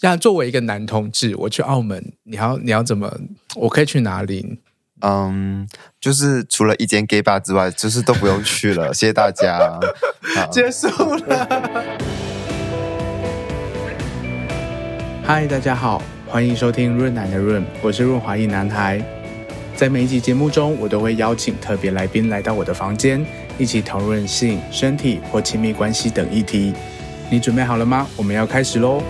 像作为一个男同志，我去澳门，你要你要怎么？我可以去哪里？嗯，就是除了一间 gay bar 之外，就是都不用去了。谢谢大家，结束了。嗨，大家好，欢迎收听润男的润，我是润滑一男孩。在每一集节目中，我都会邀请特别来宾来到我的房间，一起讨论性、身体或亲密关系等议题。你准备好了吗？我们要开始喽！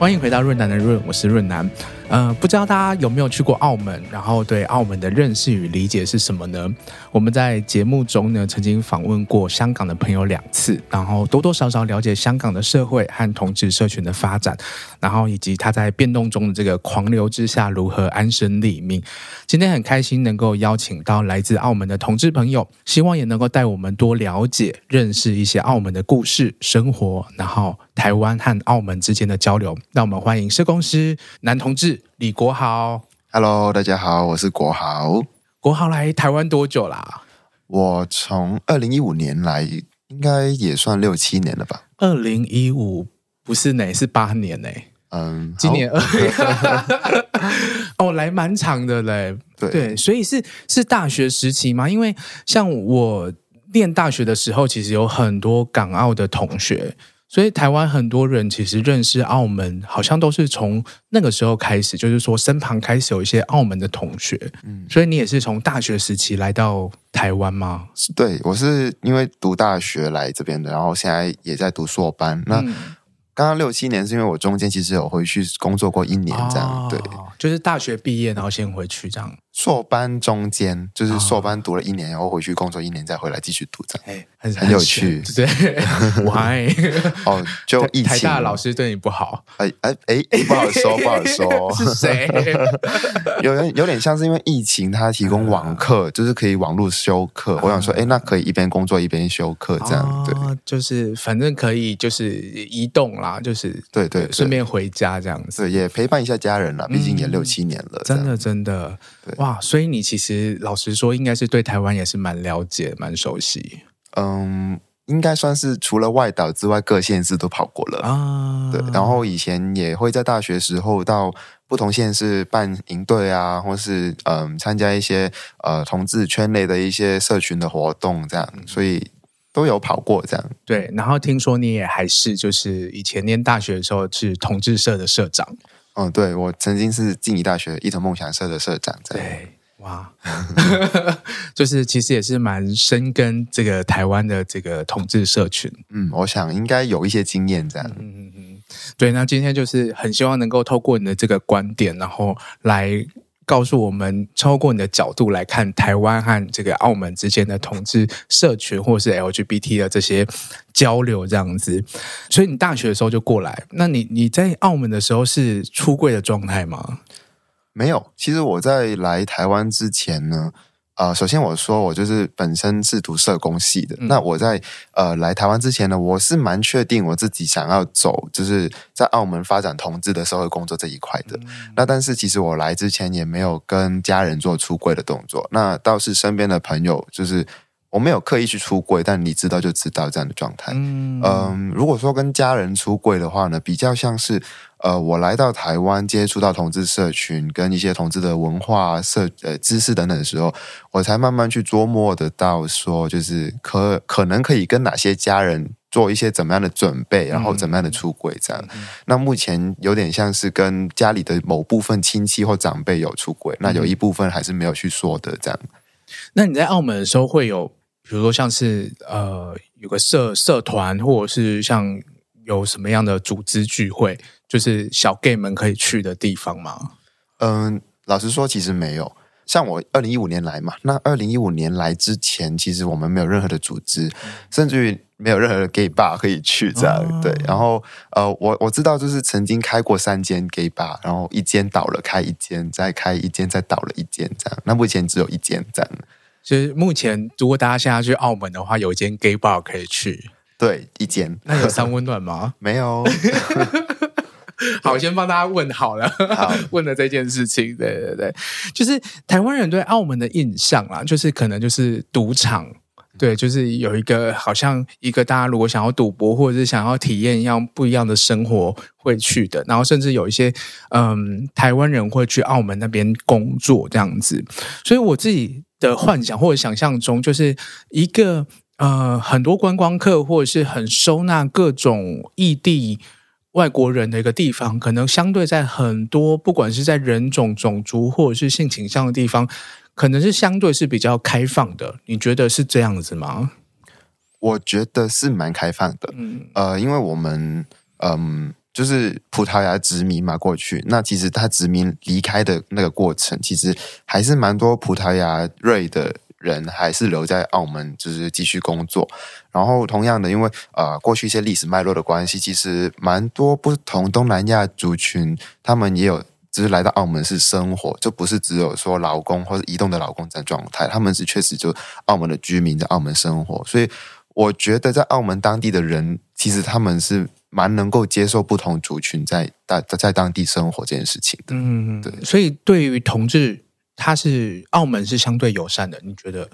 欢迎回到润南的润，我是润南。呃，不知道大家有没有去过澳门，然后对澳门的认识与理解是什么呢？我们在节目中呢，曾经访问过香港的朋友两次，然后多多少少了解香港的社会和同志社群的发展，然后以及他在变动中的这个狂流之下如何安身立命。今天很开心能够邀请到来自澳门的同志朋友，希望也能够带我们多了解、认识一些澳门的故事、生活，然后台湾和澳门之间的交流。让我们欢迎社工师男同志。李国豪，Hello，大家好，我是国豪。国豪来台湾多久啦？我从二零一五年来，应该也算六七年了吧。二零一五不是呢，是八年呢。嗯，今年二 哦，来蛮长的嘞。对对，所以是是大学时期吗？因为像我念大学的时候，其实有很多港澳的同学。所以台湾很多人其实认识澳门，好像都是从那个时候开始，就是说身旁开始有一些澳门的同学。嗯，所以你也是从大学时期来到台湾吗？对，我是因为读大学来这边的，然后现在也在读硕班。那。嗯刚刚六七年是因为我中间其实有回去工作过一年这样，哦、对，就是大学毕业然后先回去这样。硕班中间就是硕班读了一年，然后回去工作一年再回来继续读这样，哎，很很有趣，对，Why？哦，就疫情，台大老师对你不好？哎哎哎，不好说，不好说，是谁？有有有点像是因为疫情，他提供网课，就是可以网络修课。我想说，哎，那可以一边工作一边修课这样，对，就是反正可以就是移动啦。啊，就是对对，顺便回家这样子，也陪伴一下家人啦。毕竟也六七年了，真的真的，哇！所以你其实老实说，应该是对台湾也是蛮了解、蛮熟悉。嗯，应该算是除了外岛之外，各县市都跑过了啊。对，然后以前也会在大学时候到不同县市办营队啊，或是嗯参加一些呃同志圈内的一些社群的活动，这样，所以。都有跑过这样，对。然后听说你也还是就是以前念大学的时候是同志社的社长，嗯，对，我曾经是静宜大学一同梦想社的社长，对，哇，就是其实也是蛮深根这个台湾的这个同志社群，嗯，我想应该有一些经验这样，嗯嗯嗯，对。那今天就是很希望能够透过你的这个观点，然后来。告诉我们，超过你的角度来看，台湾和这个澳门之间的同志社群，或是 LGBT 的这些交流，这样子。所以你大学的时候就过来，那你你在澳门的时候是出柜的状态吗？没有，其实我在来台湾之前呢。呃，首先我说我就是本身是读社工系的。嗯、那我在呃来台湾之前呢，我是蛮确定我自己想要走，就是在澳门发展同志的社会工作这一块的。嗯、那但是其实我来之前也没有跟家人做出柜的动作，那倒是身边的朋友，就是我没有刻意去出柜，但你知道就知道这样的状态。嗯、呃，如果说跟家人出柜的话呢，比较像是。呃，我来到台湾接触到同志社群跟一些同志的文化、社呃知识等等的时候，我才慢慢去琢磨得到说，就是可可能可以跟哪些家人做一些怎么样的准备，然后怎么样的出柜这样。嗯、那目前有点像是跟家里的某部分亲戚或长辈有出轨，那有一部分还是没有去说的这样。那你在澳门的时候会有，比如说像是呃有个社社团，或者是像有什么样的组织聚会？就是小 gay 们可以去的地方吗？嗯，老实说，其实没有。像我二零一五年来嘛，那二零一五年来之前，其实我们没有任何的组织，嗯、甚至于没有任何的 gay bar 可以去这样。哦、对，然后呃，我我知道，就是曾经开过三间 gay bar，然后一间倒了，开一间，再开一间，再倒了一间，这样。那目前只有一间这样。其实目前，如果大家现在去澳门的话，有一间 gay bar 可以去。对，一间。那有三温暖吗？没有。好，先帮大家问好了，好 问了这件事情，对对对，就是台湾人对澳门的印象啦，就是可能就是赌场，对，就是有一个好像一个大家如果想要赌博或者是想要体验一样不一样的生活会去的，然后甚至有一些嗯台湾人会去澳门那边工作这样子，所以我自己的幻想或者想象中就是一个呃很多观光客或者是很收纳各种异地外国人的一个地方，可能相对在很多不管是在人种种族或者是性倾向的地方。可能是相对是比较开放的，你觉得是这样子吗？我觉得是蛮开放的，嗯，呃，因为我们，嗯，就是葡萄牙殖民嘛，过去那其实他殖民离开的那个过程，其实还是蛮多葡萄牙瑞的人还是留在澳门，就是继续工作。然后同样的，因为呃，过去一些历史脉络的关系，其实蛮多不同东南亚族群，他们也有。只是来到澳门是生活，就不是只有说劳工或者移动的劳工这样状态。他们是确实就澳门的居民在澳门生活，所以我觉得在澳门当地的人，其实他们是蛮能够接受不同族群在在在当地生活这件事情的。嗯，对。所以对于同志，他是澳门是相对友善的，你觉得？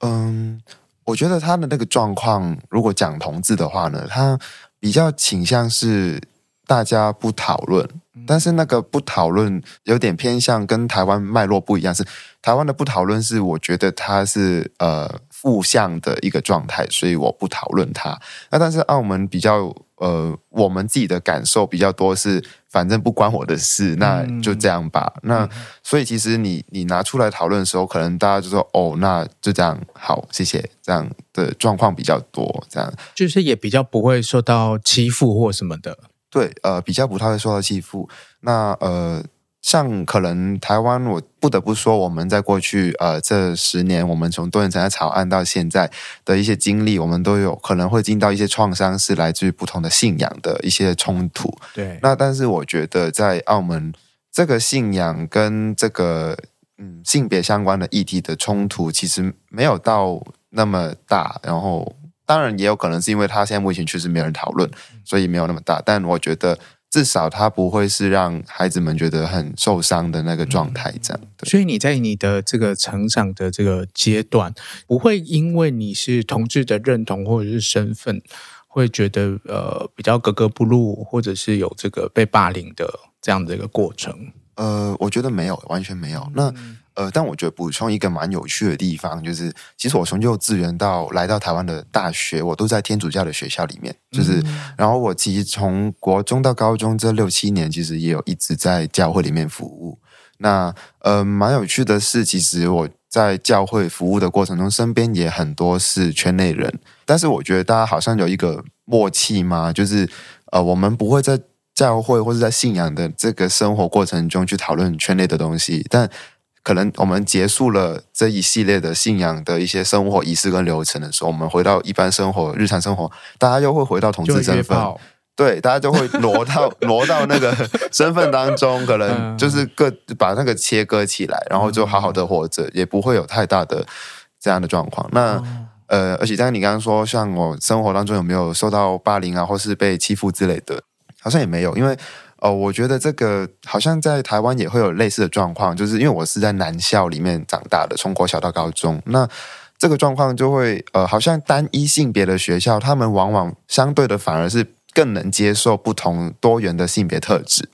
嗯，我觉得他的那个状况，如果讲同志的话呢，他比较倾向是大家不讨论。但是那个不讨论有点偏向跟台湾脉络不一样，是台湾的不讨论是我觉得它是呃负向的一个状态，所以我不讨论它。那但是澳门比较呃我们自己的感受比较多是，反正不关我的事，那就这样吧。嗯、那所以其实你你拿出来讨论的时候，可能大家就说哦，那就这样好，谢谢这样的状况比较多，这样就是也比较不会受到欺负或什么的。对，呃，比较不太会受到欺负。那呃，像可能台湾，我不得不说，我们在过去呃这十年，我们从多元成家草案到现在的一些经历，我们都有可能会经到一些创伤，是来自于不同的信仰的一些冲突。对，那但是我觉得在澳门，这个信仰跟这个嗯性别相关的议题的冲突，其实没有到那么大，然后。当然也有可能是因为他现在目前确实没有人讨论，所以没有那么大。但我觉得至少他不会是让孩子们觉得很受伤的那个状态，这样。所以你在你的这个成长的这个阶段，不会因为你是同志的认同或者是身份，会觉得呃比较格格不入，或者是有这个被霸凌的这样的一个过程。呃，我觉得没有，完全没有。那。呃，但我觉得补充一个蛮有趣的地方，就是其实我从幼稚园到来到台湾的大学，我都在天主教的学校里面。就是，然后我其实从国中到高中这六七年，其实也有一直在教会里面服务。那呃，蛮有趣的是，其实我在教会服务的过程中，身边也很多是圈内人。但是我觉得大家好像有一个默契嘛，就是呃，我们不会在教会或者在信仰的这个生活过程中去讨论圈内的东西，但可能我们结束了这一系列的信仰的一些生活仪式跟流程的时候，我们回到一般生活、日常生活，大家又会回到同志身份，对，大家就会挪到挪到那个身份当中，可能 就是各把那个切割起来，然后就好好的活着，也不会有太大的这样的状况。那呃，而且像你刚刚说，像我生活当中有没有受到霸凌啊，或是被欺负之类的，好像也没有，因为。哦，我觉得这个好像在台湾也会有类似的状况，就是因为我是在男校里面长大的，从国小到高中，那这个状况就会呃，好像单一性别的学校，他们往往相对的反而是更能接受不同多元的性别特质，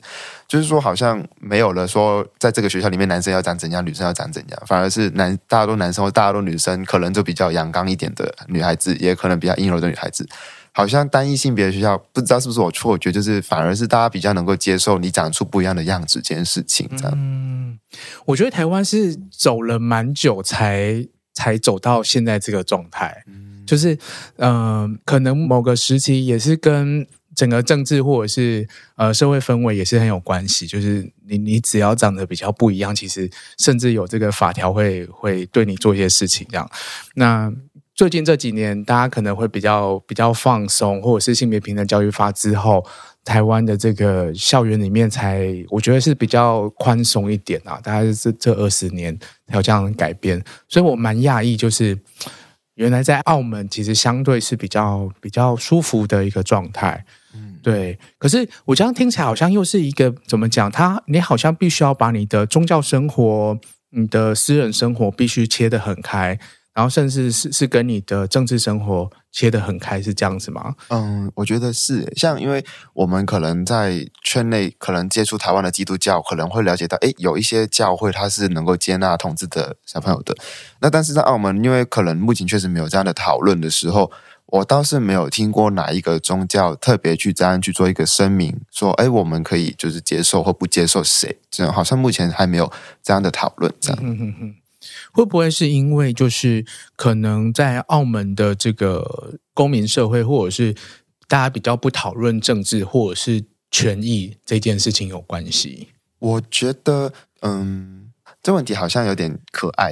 就是说好像没有了说在这个学校里面男生要长怎样，女生要长怎样，反而是男大家都男生或大家都女生，可能就比较阳刚一点的女孩子，也可能比较阴柔的女孩子。好像单一性别的学校，不知道是不是我错觉，就是反而是大家比较能够接受你长出不一样的样子这件事情，这样。嗯，我觉得台湾是走了蛮久才才走到现在这个状态，嗯，就是嗯、呃，可能某个时期也是跟整个政治或者是呃社会氛围也是很有关系，就是你你只要长得比较不一样，其实甚至有这个法条会会对你做一些事情这样。那最近这几年，大家可能会比较比较放松，或者是性别平等教育法之后，台湾的这个校园里面才，我觉得是比较宽松一点啊。大概是这二十年才有这样的改变，所以我蛮讶异，就是原来在澳门其实相对是比较比较舒服的一个状态。嗯，对。可是我这样听起来好像又是一个怎么讲？他你好像必须要把你的宗教生活、你的私人生活必须切得很开。然后甚至是是跟你的政治生活切得很开，是这样子吗？嗯，我觉得是。像因为我们可能在圈内可能接触台湾的基督教，可能会了解到，诶，有一些教会它是能够接纳同志的小朋友的。那但是在澳门，因为可能目前确实没有这样的讨论的时候，我倒是没有听过哪一个宗教特别去这样去做一个声明，说，诶，我们可以就是接受或不接受谁？这样好像目前还没有这样的讨论，这样。嗯哼哼。会不会是因为就是可能在澳门的这个公民社会，或者是大家比较不讨论政治或者是权益这件事情有关系？我觉得，嗯。这问题好像有点可爱，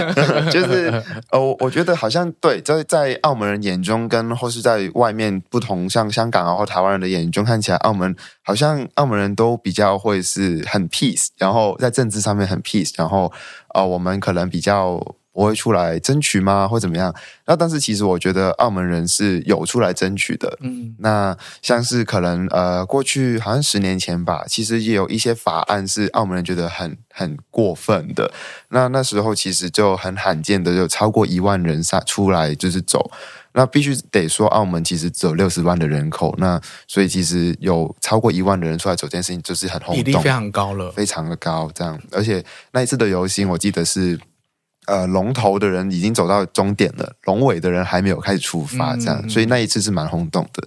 就是呃，我觉得好像对，在在澳门人眼中，跟或是在外面不同，像香港啊或台湾人的眼中，看起来澳门好像澳门人都比较会是很 peace，然后在政治上面很 peace，然后呃，我们可能比较。不会出来争取吗？或怎么样？那但是其实我觉得澳门人是有出来争取的。嗯，那像是可能呃，过去好像十年前吧，其实也有一些法案是澳门人觉得很很过分的。那那时候其实就很罕见的，就超过一万人上出来就是走。那必须得说，澳门其实只有六十万的人口，那所以其实有超过一万的人出来走这件事情，就是很轰动，比例非常高了，非常的高。这样，而且那一次的游行，我记得是。呃，龙头的人已经走到终点了，龙尾的人还没有开始出发，这样，嗯、所以那一次是蛮轰动的。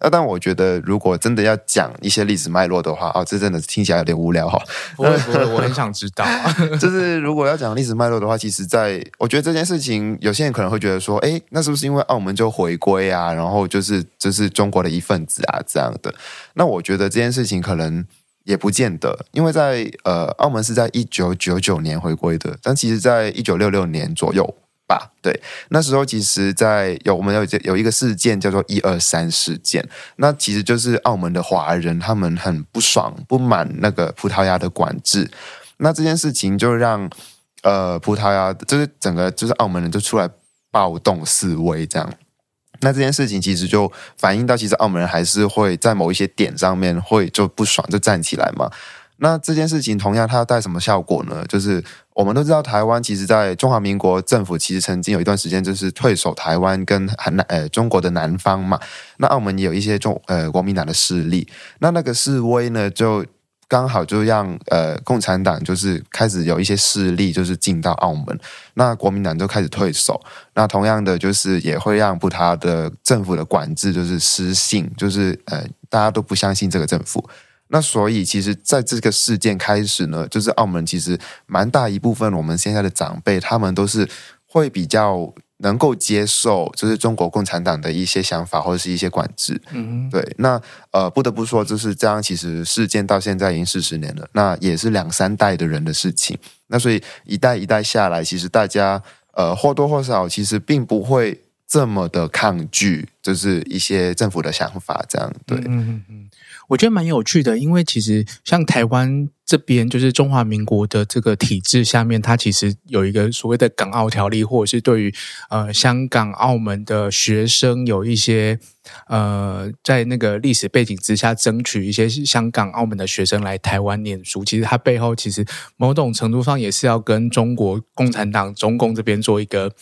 那但我觉得，如果真的要讲一些历史脉络的话，哦，这真的听起来有点无聊哈。不会 不会，我很想知道。就是如果要讲历史脉络的话，其实在我觉得这件事情，有些人可能会觉得说，哎，那是不是因为澳门就回归啊，然后就是就是中国的一份子啊这样的？那我觉得这件事情可能。也不见得，因为在呃，澳门是在一九九九年回归的，但其实在一九六六年左右吧，对，那时候其实，在有我们有有一个事件叫做一二三事件，那其实就是澳门的华人他们很不爽不满那个葡萄牙的管制，那这件事情就让呃葡萄牙就是整个就是澳门人就出来暴动示威这样。那这件事情其实就反映到，其实澳门人还是会在某一些点上面会就不爽，就站起来嘛。那这件事情同样它要带什么效果呢？就是我们都知道，台湾其实在中华民国政府其实曾经有一段时间就是退守台湾跟南呃中国的南方嘛。那澳门也有一些中呃国民党的势力，那那个示威呢就。刚好就让呃共产党就是开始有一些势力就是进到澳门，那国民党就开始退守，那同样的就是也会让葡萄牙的政府的管制就是失信，就是呃大家都不相信这个政府，那所以其实在这个事件开始呢，就是澳门其实蛮大一部分我们现在的长辈他们都是会比较。能够接受就是中国共产党的一些想法或者是一些管制，嗯，对，那呃不得不说就是这样。其实事件到现在已经四十年了，那也是两三代的人的事情。那所以一代一代下来，其实大家呃或多或少其实并不会这么的抗拒，就是一些政府的想法这样。对，嗯嗯嗯，我觉得蛮有趣的，因为其实像台湾。这边就是中华民国的这个体制下面，它其实有一个所谓的港澳条例，或者是对于呃香港、澳门的学生有一些呃在那个历史背景之下争取一些香港、澳门的学生来台湾念书。其实它背后其实某种程度上也是要跟中国共产党、中共这边做一个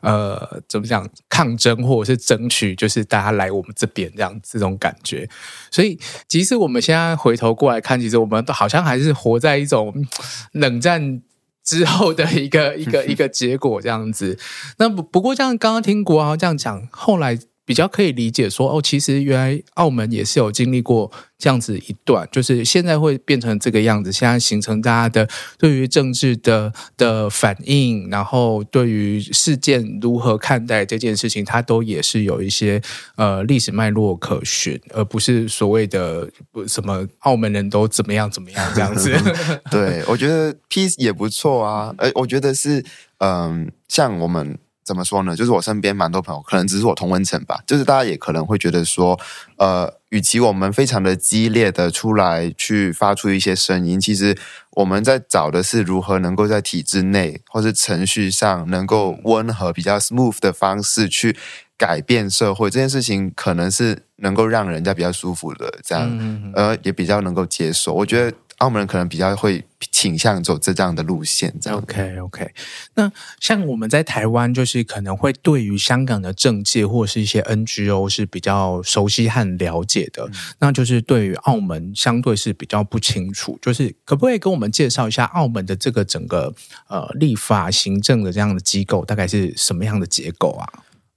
呃怎么讲抗争，或者是争取，就是大家来我们这边这样这种感觉。所以，即使我们现在回头过来看，其实我们都好像还是。活在一种 冷战之后的一个一个 一个结果这样子。那不不过，像刚刚听国豪这样讲，后来。比较可以理解说哦，其实原来澳门也是有经历过这样子一段，就是现在会变成这个样子，现在形成大家的对于政治的的反应，然后对于事件如何看待这件事情，它都也是有一些呃历史脉络可循，而不是所谓的什么澳门人都怎么样怎么样这样子。对，我觉得 peace 也不错啊，呃，我觉得是嗯、呃，像我们。怎么说呢？就是我身边蛮多朋友，可能只是我同温层吧。就是大家也可能会觉得说，呃，与其我们非常的激烈的出来去发出一些声音，其实我们在找的是如何能够在体制内或是程序上能够温和、比较 smooth 的方式去改变社会。这件事情可能是能够让人家比较舒服的，这样，呃，也比较能够接受。我觉得。澳门人可能比较会倾向走这样的路线。这样 OK OK。那像我们在台湾，就是可能会对于香港的政界或者是一些 NGO 是比较熟悉和了解的，嗯、那就是对于澳门相对是比较不清楚。就是可不可以跟我们介绍一下澳门的这个整个呃立法行政的这样的机构大概是什么样的结构啊？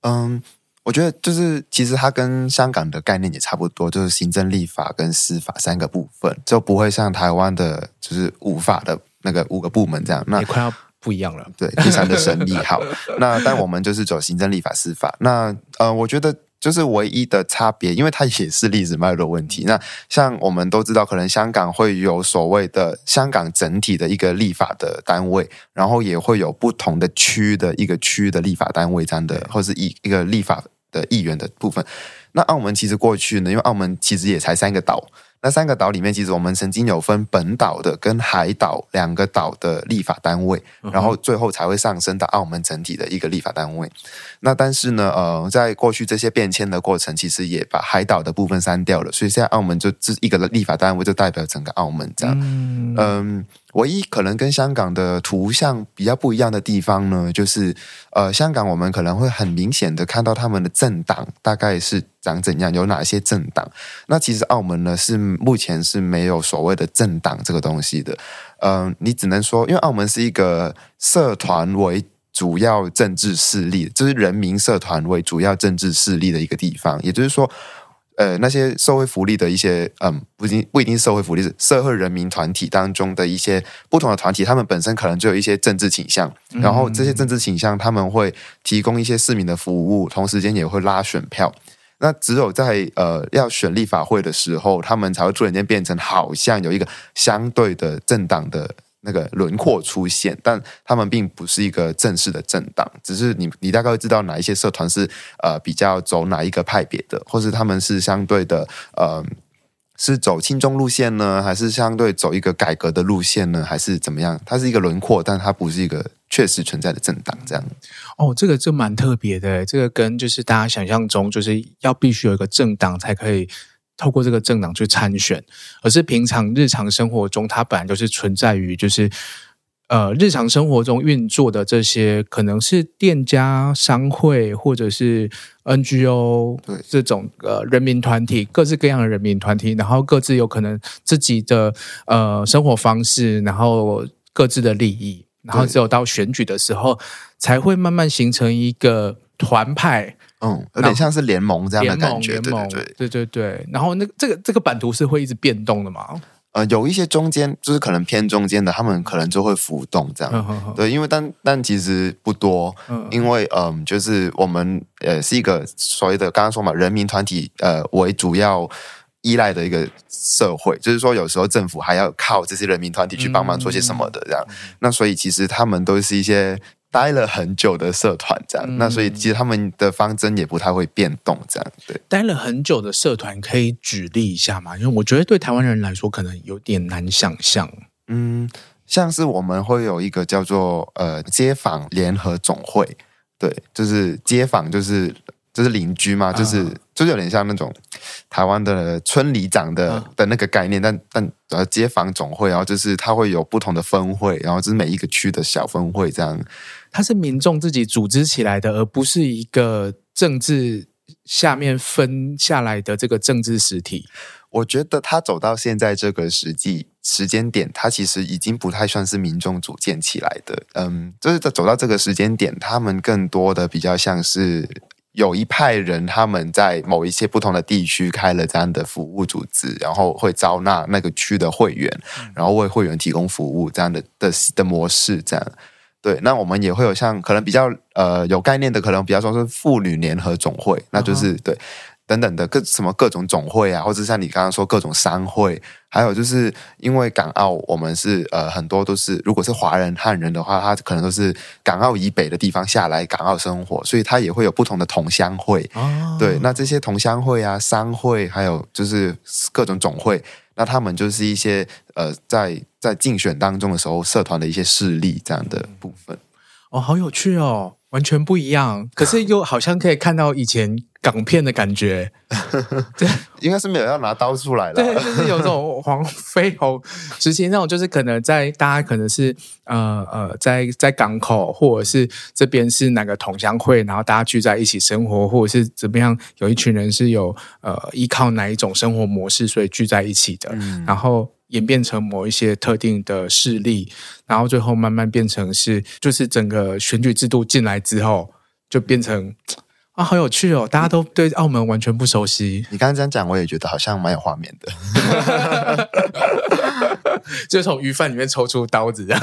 嗯。我觉得就是，其实它跟香港的概念也差不多，就是行政、立法跟司法三个部分，就不会像台湾的，就是五法的那个五个部门这样。那也快要不一样了，对，第三的神秘。好，那但我们就是走行政、立法、司法。那呃，我觉得就是唯一的差别，因为它也是历史脉络问题。那像我们都知道，可能香港会有所谓的香港整体的一个立法的单位，然后也会有不同的区的一个区的立法单位这样的，或是一一个立法。的议员的部分，那澳门其实过去呢，因为澳门其实也才三个岛，那三个岛里面，其实我们曾经有分本岛的跟海岛两个岛的立法单位，然后最后才会上升到澳门整体的一个立法单位。那但是呢，呃，在过去这些变迁的过程，其实也把海岛的部分删掉了，所以现在澳门就这一个立法单位就代表整个澳门这样，嗯。嗯唯一可能跟香港的图像比较不一样的地方呢，就是呃，香港我们可能会很明显的看到他们的政党大概是长怎样，有哪些政党。那其实澳门呢是目前是没有所谓的政党这个东西的。嗯、你只能说，因为澳门是一个社团为主要政治势力，就是人民社团为主要政治势力的一个地方，也就是说。呃，那些社会福利的一些，嗯，不一定不一定是社会福利，是社会人民团体当中的一些不同的团体，他们本身可能就有一些政治倾向，然后这些政治倾向他们会提供一些市民的服务，同时间也会拉选票。那只有在呃要选立法会的时候，他们才会突然间变成好像有一个相对的政党的。那个轮廓出现，但他们并不是一个正式的政党，只是你你大概会知道哪一些社团是呃比较走哪一个派别的，或是他们是相对的呃是走轻中路线呢，还是相对走一个改革的路线呢，还是怎么样？它是一个轮廓，但它不是一个确实存在的政党。这样哦，这个就蛮特别的，这个跟就是大家想象中就是要必须有一个政党才可以。透过这个政党去参选，而是平常日常生活中，它本来就是存在于就是呃日常生活中运作的这些，可能是店家、商会或者是 NGO 这种呃人民团体，各式各样的人民团体，然后各自有可能自己的呃生活方式，然后各自的利益，然后只有到选举的时候，才会慢慢形成一个团派。嗯，有点像是联盟这样的感觉，联盟，对对对对对。然后那个这个这个版图是会一直变动的吗？呃，有一些中间就是可能偏中间的，他们可能就会浮动这样。对，因为但但其实不多，嗯、因为嗯、呃，就是我们呃是一个所谓的刚刚说嘛，人民团体呃为主要依赖的一个社会，就是说有时候政府还要靠这些人民团体去帮忙做些什么的这样。嗯、那所以其实他们都是一些。待了很久的社团，这样，嗯、那所以其实他们的方针也不太会变动，这样对。待了很久的社团，可以举例一下吗？因为我觉得对台湾人来说，可能有点难想象。嗯，像是我们会有一个叫做呃街坊联合总会，对，就是街坊就是就是邻居嘛，就是、啊、就是有点像那种台湾的村里长的、啊、的那个概念，但但呃街坊总会，然后就是它会有不同的分会，然后就是每一个区的小分会这样。它是民众自己组织起来的，而不是一个政治下面分下来的这个政治实体。我觉得他走到现在这个实际时间点，他其实已经不太算是民众组建起来的。嗯，就是走到这个时间点，他们更多的比较像是有一派人，他们在某一些不同的地区开了这样的服务组织，然后会招纳那个区的会员，然后为会员提供服务这样的的的模式，这样。对，那我们也会有像可能比较呃有概念的，可能比较说是妇女联合总会，那就是、uh huh. 对等等的各什么各种总会啊，或者像你刚刚说各种商会，还有就是因为港澳我们是呃很多都是如果是华人汉人的话，他可能都是港澳以北的地方下来港澳生活，所以他也会有不同的同乡会。Uh huh. 对，那这些同乡会啊、商会，还有就是各种总会。那他们就是一些呃，在在竞选当中的时候，社团的一些势力这样的部分。哦，好有趣哦，完全不一样。可是又好像可以看到以前港片的感觉。对，应该是没有要拿刀出来了。对，就是有这种黄飞鸿时期那种，就是可能在大家可能是呃呃，在在港口，或者是这边是哪个同乡会，然后大家聚在一起生活，或者是怎么样，有一群人是有呃依靠哪一种生活模式，所以聚在一起的，嗯、然后。演变成某一些特定的势力，然后最后慢慢变成是，就是整个选举制度进来之后，就变成啊，好有趣哦！大家都对澳门完全不熟悉。你刚刚这样讲，我也觉得好像蛮有画面的，就从鱼贩里面抽出刀子。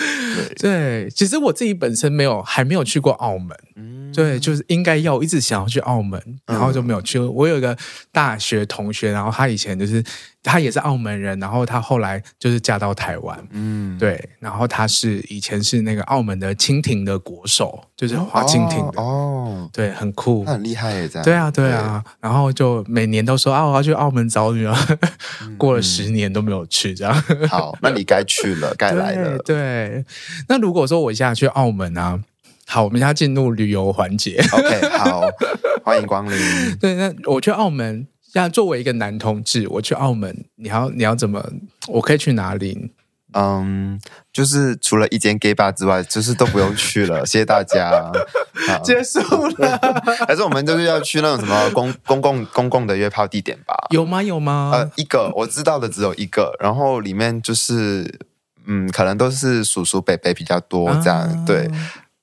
对，其实我自己本身没有，还没有去过澳门。嗯，对，就是应该要一直想要去澳门，然后就没有去。嗯、我有一个大学同学，然后他以前就是。他也是澳门人，然后他后来就是嫁到台湾，嗯，对，然后他是以前是那个澳门的蜻蜓的国手，就是划蜻蜓的，哦，对，很酷，他很厉害耶，这样，对啊，对啊，对，然后就每年都说啊，我要去澳门找你啊，嗯、过了十年都没有去，这样，好，那你该去了，该来了，对，对，那如果说我现在去澳门啊，好，我们现在进入旅游环节，OK，好，欢迎光临，对，那我去澳门。像作为一个男同志，我去澳门，你要你要怎么？我可以去哪里？嗯，就是除了一间 gay bar 之外，就是都不用去了。谢谢大家，结束了。还是我们就是要去那种什么公公共公共的约炮地点吧？有吗？有吗？呃，一个我知道的只有一个，然后里面就是嗯，可能都是叔叔伯伯比较多这样，啊、对。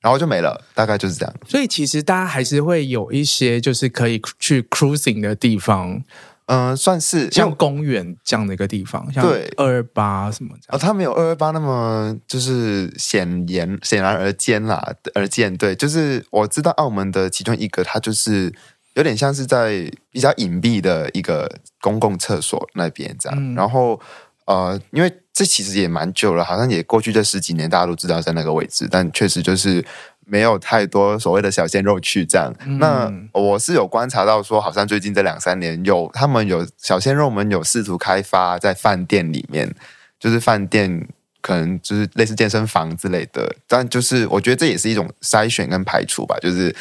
然后就没了，大概就是这样。所以其实大家还是会有一些就是可以去 cruising 的地方，嗯、呃，算是像公园这样的一个地方，像对二二八什么这样。哦，它没有二二八那么就是显眼、显然而见啦，而见。对，就是我知道澳门的其中一个，它就是有点像是在比较隐蔽的一个公共厕所那边这样，嗯、然后。呃，因为这其实也蛮久了，好像也过去这十几年，大家都知道在那个位置，但确实就是没有太多所谓的小鲜肉去这样。嗯、那我是有观察到说，好像最近这两三年有他们有小鲜肉们有试图开发在饭店里面，就是饭店可能就是类似健身房之类的，但就是我觉得这也是一种筛选跟排除吧，就是。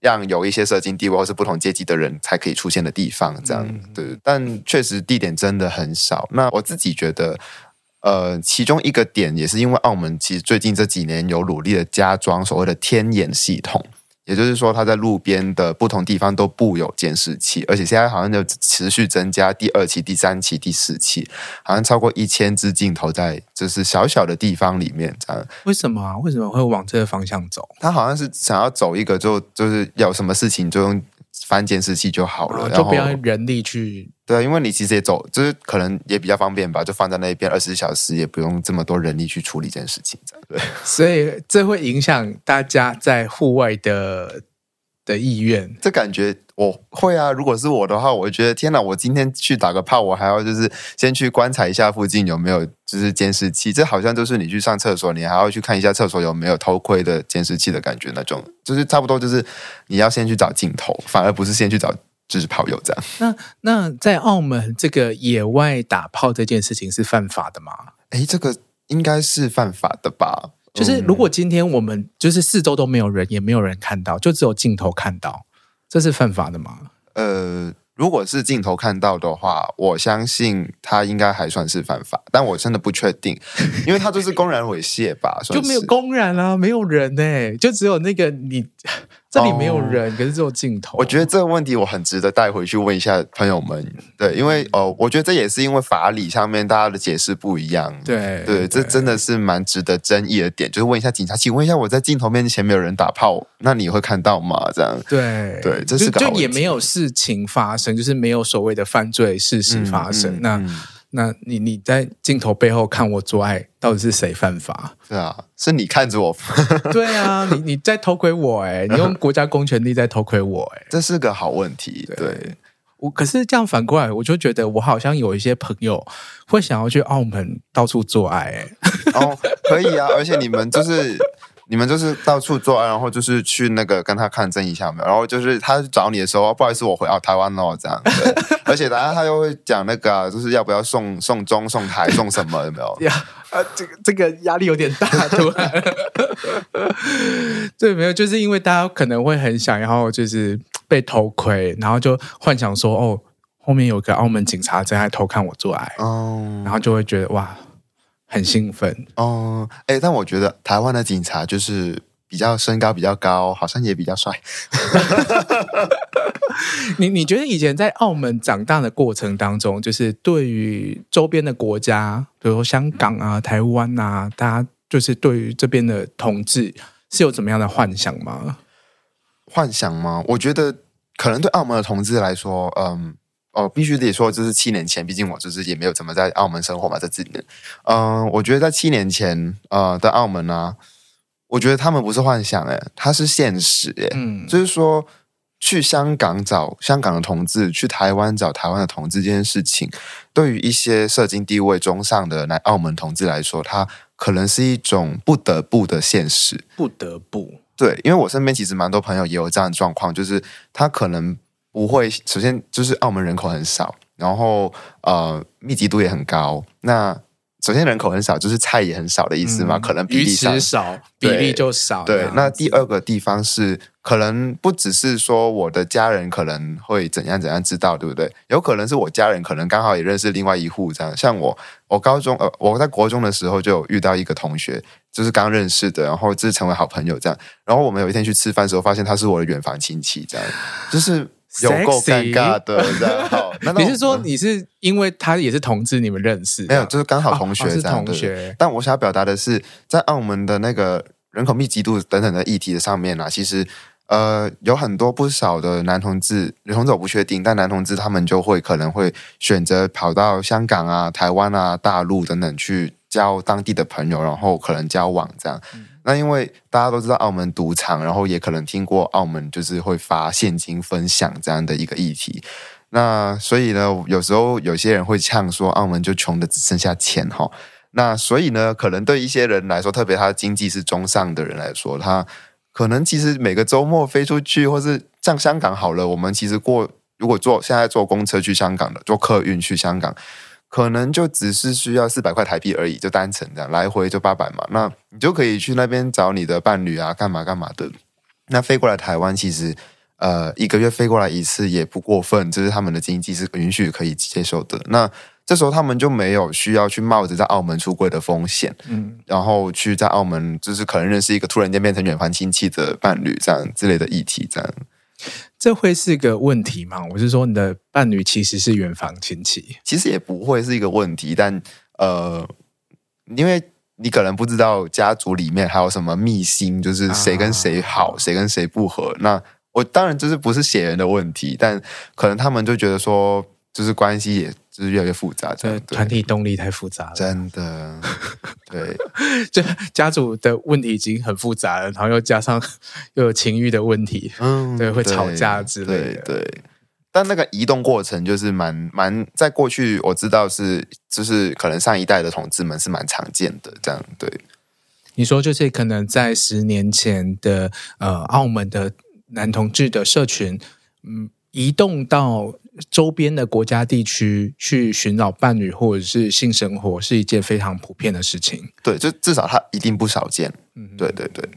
让有一些社经地位或是不同阶级的人才可以出现的地方，这样、嗯、对。但确实地点真的很少。那我自己觉得，呃，其中一个点也是因为澳门其实最近这几年有努力的加装所谓的天眼系统。也就是说，它在路边的不同地方都布有监视器，而且现在好像就持续增加，第二期、第三期、第四期，好像超过一千只镜头在就是小小的地方里面这样。为什么啊？为什么会往这个方向走？他好像是想要走一个就，就就是有什么事情就用。翻监视器就好了，就不要人力去。对啊，因为你其实也走，就是可能也比较方便吧，就放在那边二十四小时，也不用这么多人力去处理这件事情。对，所以这会影响大家在户外的的意愿。这感觉。我会啊，如果是我的话，我觉得天哪！我今天去打个炮，我还要就是先去观察一下附近有没有就是监视器，这好像就是你去上厕所，你还要去看一下厕所有没有偷窥的监视器的感觉，那种就是差不多就是你要先去找镜头，反而不是先去找就是炮友这样。那那在澳门这个野外打炮这件事情是犯法的吗？哎，这个应该是犯法的吧？就是如果今天我们就是四周都没有人，也没有人看到，就只有镜头看到。这是犯法的吗？呃，如果是镜头看到的话，我相信他应该还算是犯法，但我真的不确定，因为他就是公然猥亵吧，就没有公然啊，没有人呢、欸，就只有那个你。这里没有人，哦、可是只有镜头。我觉得这个问题我很值得带回去问一下朋友们。对，因为哦，我觉得这也是因为法理上面大家的解释不一样。对对，这真的是蛮值得争议的点。就是问一下警察，请问一下，我在镜头面前没有人打炮，那你会看到吗？这样对对，这是个就，就也没有事情发生，就是没有所谓的犯罪事实发生。那。嗯那你你在镜头背后看我做爱，到底是谁犯法？是啊，是你看着我。对啊，你你在偷窥我哎、欸，你用国家公权力在偷窥我哎、欸，这是个好问题。对，对我可是这样反过来，我就觉得我好像有一些朋友会想要去澳门到处做爱。哦，可以啊，而且你们就是你们就是到处做爱，然后就是去那个跟他看证一下没有？然后就是他找你的时候，不好意思，我回到台湾喽，这样。对而且等下他又会讲那个、啊，就是要不要送送中送台送什么有没有？呀，啊，这个这个压力有点大，突然。对，没有，就是因为大家可能会很想，然后就是被偷窥，然后就幻想说，哦，后面有个澳门警察正在偷看我做爱，哦，然后就会觉得哇。很兴奋哦，哎、欸，但我觉得台湾的警察就是比较身高比较高，好像也比较帅。你你觉得以前在澳门长大的过程当中，就是对于周边的国家，比如说香港啊、台湾啊，大家就是对于这边的同志是有怎么样的幻想吗？幻想吗？我觉得可能对澳门的同志来说，嗯。哦，必须得说，这是七年前，毕竟我就是也没有怎么在澳门生活嘛，这几年。嗯、呃，我觉得在七年前，呃，的澳门呢、啊，我觉得他们不是幻想，诶，他是现实，诶，嗯，就是说去香港找香港的同志，去台湾找台湾的同志这件事情，对于一些社经地位中上的来澳门同志来说，他可能是一种不得不的现实，不得不。对，因为我身边其实蛮多朋友也有这样的状况，就是他可能。不会，首先就是澳门人口很少，然后呃密集度也很高。那首先人口很少，就是菜也很少的意思嘛？嗯、可能比例上少，比例就少。对，那第二个地方是，可能不只是说我的家人可能会怎样怎样知道，对不对？有可能是我家人可能刚好也认识另外一户这样。像我，我高中呃我在国中的时候就有遇到一个同学，就是刚认识的，然后就是成为好朋友这样。然后我们有一天去吃饭的时候，发现他是我的远房亲戚，这样就是。有够尴尬的，这样好。你是说你是因为他也是同志，你们认识？没有，就是刚好同学这样。哦哦、是同学。但我想要表达的是，在澳门的那个人口密集度等等的议题的上面啊，其实呃有很多不少的男同志，女同志我不确定，但男同志他们就会可能会选择跑到香港啊、台湾啊、大陆等等去交当地的朋友，然后可能交往这样。嗯那因为大家都知道澳门赌场，然后也可能听过澳门就是会发现金分享这样的一个议题，那所以呢，有时候有些人会呛说澳门就穷得只剩下钱哈。那所以呢，可能对一些人来说，特别他的经济是中上的人来说，他可能其实每个周末飞出去，或是像香港好了，我们其实过如果坐现在坐公车去香港的，坐客运去香港。可能就只是需要四百块台币而已，就单程这样来回就八百嘛，那你就可以去那边找你的伴侣啊，干嘛干嘛的。那飞过来台湾，其实呃一个月飞过来一次也不过分，就是他们的经济是允许可以接受的。那这时候他们就没有需要去冒着在澳门出柜的风险，嗯，然后去在澳门就是可能认识一个突然间变成远房亲戚的伴侣这样之类的议题这样。这会是个问题吗？我是说，你的伴侣其实是远房亲戚，其实也不会是一个问题。但呃，因为你可能不知道家族里面还有什么秘辛，就是谁跟谁好，啊、谁跟谁不合。那我当然就是不是血缘的问题，但可能他们就觉得说，就是关系也。就是越来越复杂，这团体动力太复杂了，真的。对，就家族的问题已经很复杂了，然后又加上 又有情欲的问题，嗯，对，会吵架之类的。对，对，但那个移动过程就是蛮蛮，在过去我知道是，就是可能上一代的同志们是蛮常见的，这样对。你说就是可能在十年前的呃澳门的男同志的社群，嗯，移动到。周边的国家地区去寻找伴侣或者是性生活是一件非常普遍的事情。对，就至少它一定不少见。嗯，对对对。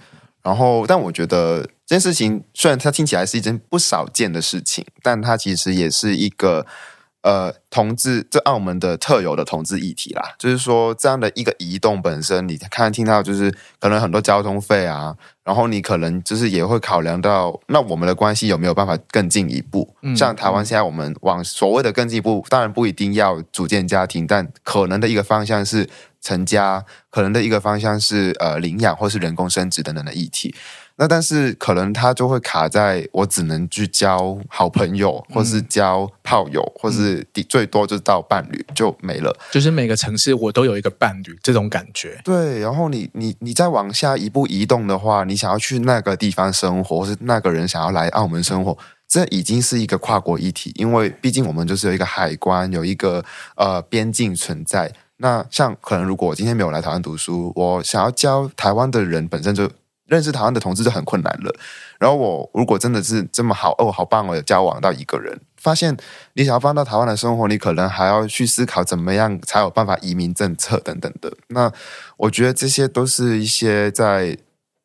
然后，但我觉得这件事情虽然它听起来是一件不少见的事情，但它其实也是一个。呃，同志，这澳门的特有的同志议题啦，就是说这样的一个移动本身，你看听到就是可能很多交通费啊，然后你可能就是也会考量到，那我们的关系有没有办法更进一步？嗯、像台湾现在我们往所谓的更进一步，当然不一定要组建家庭，但可能的一个方向是成家，可能的一个方向是呃领养或是人工生殖等等的议题。那但是可能他就会卡在我只能去交好朋友，或是交炮友，嗯、或是最多就到伴侣就没了。就是每个城市我都有一个伴侣这种感觉。对，然后你你你再往下一步移动的话，你想要去那个地方生活，或是那个人想要来澳门生活，这已经是一个跨国议题，因为毕竟我们就是有一个海关，有一个呃边境存在。那像可能如果我今天没有来台湾读书，我想要教台湾的人本身就。认识台湾的同志就很困难了。然后我如果真的是这么好哦，好棒哦，交往到一个人，发现你想要放到台湾的生活，你可能还要去思考怎么样才有办法移民政策等等的。那我觉得这些都是一些在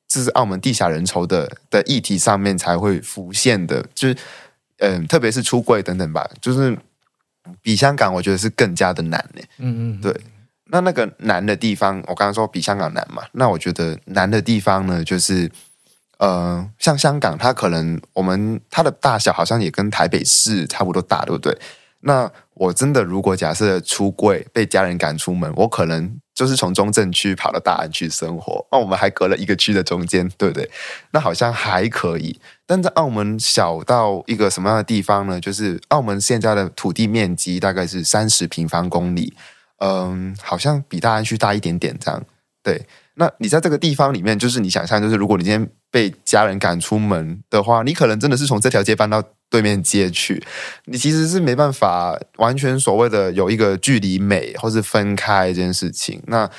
这是澳门地下人稠的的议题上面才会浮现的，就是嗯，特别是出柜等等吧，就是比香港我觉得是更加的难呢。嗯嗯，对。那那个难的地方，我刚刚说比香港难嘛，那我觉得难的地方呢，就是呃，像香港，它可能我们它的大小好像也跟台北市差不多大，对不对？那我真的如果假设出柜被家人赶出门，我可能就是从中正区跑到大安区生活，那我们还隔了一个区的中间，对不对？那好像还可以，但在澳门小到一个什么样的地方呢？就是澳门现在的土地面积大概是三十平方公里。嗯，好像比大安区大一点点这样。对，那你在这个地方里面，就是你想象，就是如果你今天被家人赶出门的话，你可能真的是从这条街搬到对面街去，你其实是没办法完全所谓的有一个距离美，或是分开这件事情。那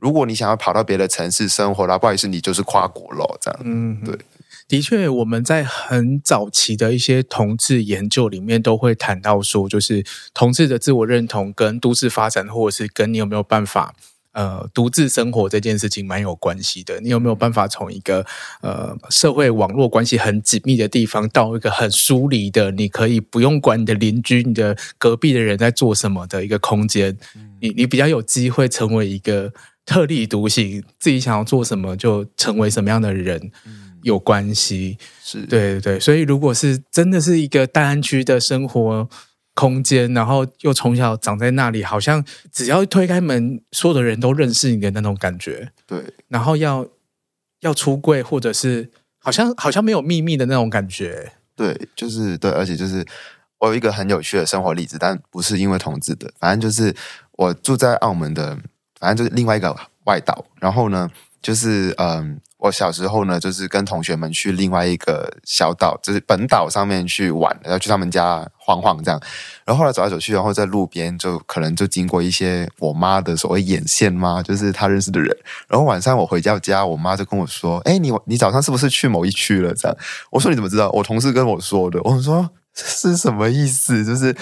如果你想要跑到别的城市生活，那不好意思，你就是跨国了这样。嗯，对。的确，我们在很早期的一些同志研究里面都会谈到说，就是同志的自我认同跟都市发展，或者是跟你有没有办法呃独自生活这件事情蛮有关系的。你有没有办法从一个呃社会网络关系很紧密的地方，到一个很疏离的，你可以不用管你的邻居、你的隔壁的人在做什么的一个空间，你你比较有机会成为一个特立独行，自己想要做什么就成为什么样的人。有关系，是对对对，所以如果是真的是一个大安区的生活空间，然后又从小长在那里，好像只要推开门，所有的人都认识你的那种感觉。对，然后要要出柜，或者是好像好像没有秘密的那种感觉。对，就是对，而且就是我有一个很有趣的生活例子，但不是因为同志的，反正就是我住在澳门的，反正就是另外一个外岛，然后呢，就是嗯。我小时候呢，就是跟同学们去另外一个小岛，就是本岛上面去玩，然后去他们家晃晃这样。然后后来走来走去，然后在路边就可能就经过一些我妈的所谓眼线嘛，就是她认识的人。然后晚上我回到家，我妈就跟我说：“哎，你你早上是不是去某一区了？”这样，我说：“你怎么知道？”我同事跟我说的。我说：“是什么意思？就是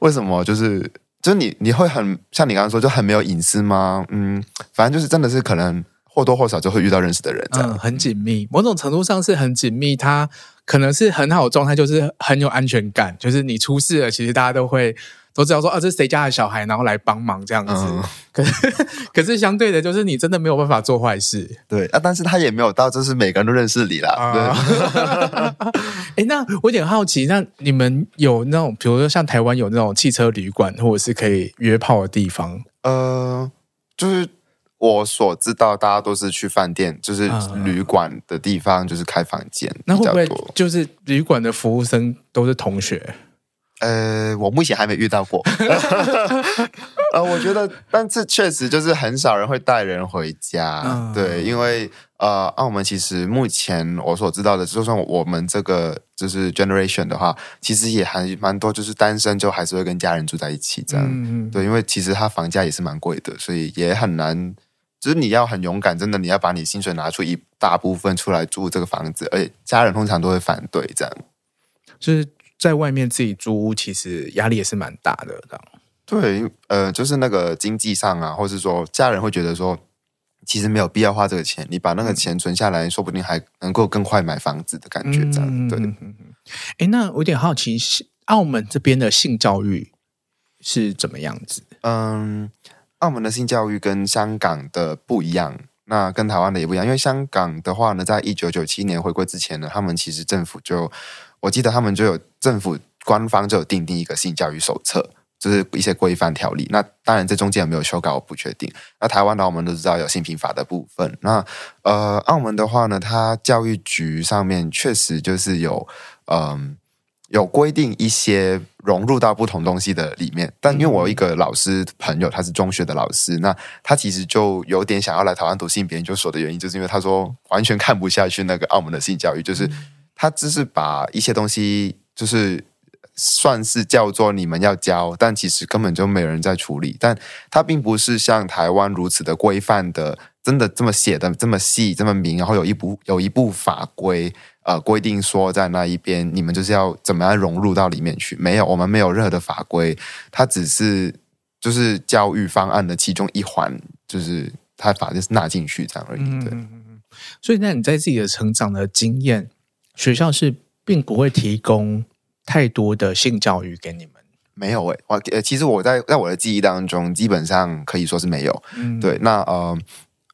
为什么？就是就是你你会很像你刚刚说，就很没有隐私吗？嗯，反正就是真的是可能。”或多或少就会遇到认识的人，这样、嗯、很紧密。某种程度上是很紧密，他可能是很好的状态，就是很有安全感。就是你出事了，其实大家都会都知道说啊，这是谁家的小孩，然后来帮忙这样子。嗯、可是可是相对的，就是你真的没有办法做坏事。对啊，但是他也没有到，就是每个人都认识你啦。哎、欸，那我有点好奇，那你们有那种，比如说像台湾有那种汽车旅馆，或者是可以约炮的地方？呃，就是。我所知道，大家都是去饭店，就是旅馆的地方，就是开房间、嗯。那会不会就是旅馆的服务生都是同学？呃，我目前还没遇到过。呃，我觉得，但是确实就是很少人会带人回家。嗯、对，因为呃，澳门其实目前我所知道的，就算我们这个就是 generation 的话，其实也还蛮多，就是单身就还是会跟家人住在一起这样。嗯、对，因为其实他房价也是蛮贵的，所以也很难。就是你要很勇敢，真的，你要把你薪水拿出一大部分出来租这个房子，而且家人通常都会反对这样。就是在外面自己租屋，其实压力也是蛮大的，这样。对，呃，就是那个经济上啊，或是说家人会觉得说，其实没有必要花这个钱，你把那个钱存下来，说不定还能够更快买房子的感觉，这样。对。哎，那我有点好奇，澳门这边的性教育是怎么样子？嗯。澳门的性教育跟香港的不一样，那跟台湾的也不一样。因为香港的话呢，在一九九七年回归之前呢，他们其实政府就，我记得他们就有政府官方就有订定一个性教育手册，就是一些规范条例。那当然这中间有没有修改，我不确定。那台湾的，我们都知道有性平法的部分。那呃，澳门的话呢，它教育局上面确实就是有嗯。有规定一些融入到不同东西的里面，但因为我有一个老师朋友，他是中学的老师，那他其实就有点想要来台湾读性别研究所的原因，就是因为他说完全看不下去那个澳门的性教育，就是他只是把一些东西就是算是叫做你们要教，但其实根本就没有人在处理，但他并不是像台湾如此的规范的真的这么写的这么细这么明，然后有一部有一部法规呃规定说在那一边你们就是要怎么样融入到里面去？没有，我们没有任何的法规，它只是就是教育方案的其中一环，就是他把这纳进去这样而已。对，嗯，所以那你在自己的成长的经验，学校是并不会提供太多的性教育给你们。没有诶、欸，我呃，其实我在在我的记忆当中，基本上可以说是没有。嗯，对，那呃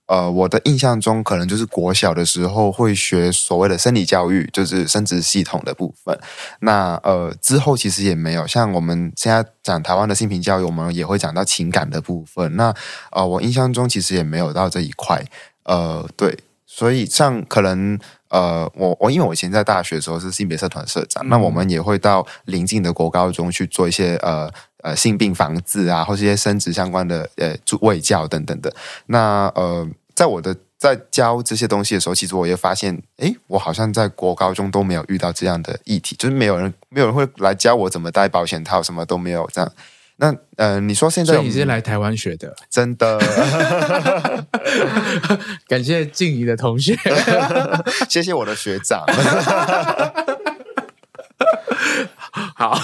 呃，我的印象中，可能就是国小的时候会学所谓的生理教育，就是生殖系统的部分。那呃之后其实也没有，像我们现在讲台湾的性平教育，我们也会讲到情感的部分。那呃，我印象中其实也没有到这一块。呃，对，所以像可能。呃，我我因为我以前在大学的时候是性别社团社长，嗯，那我们也会到邻近的国高中去做一些呃呃性病防治啊，或是一些生殖相关的呃卫教等等的。那呃，在我的在教这些东西的时候，其实我也发现，哎，我好像在国高中都没有遇到这样的议题，就是没有人没有人会来教我怎么戴保险套，什么都没有这样。那呃，你说现在你是来台湾学的？真的，感谢静怡的同学，谢谢我的学长。好，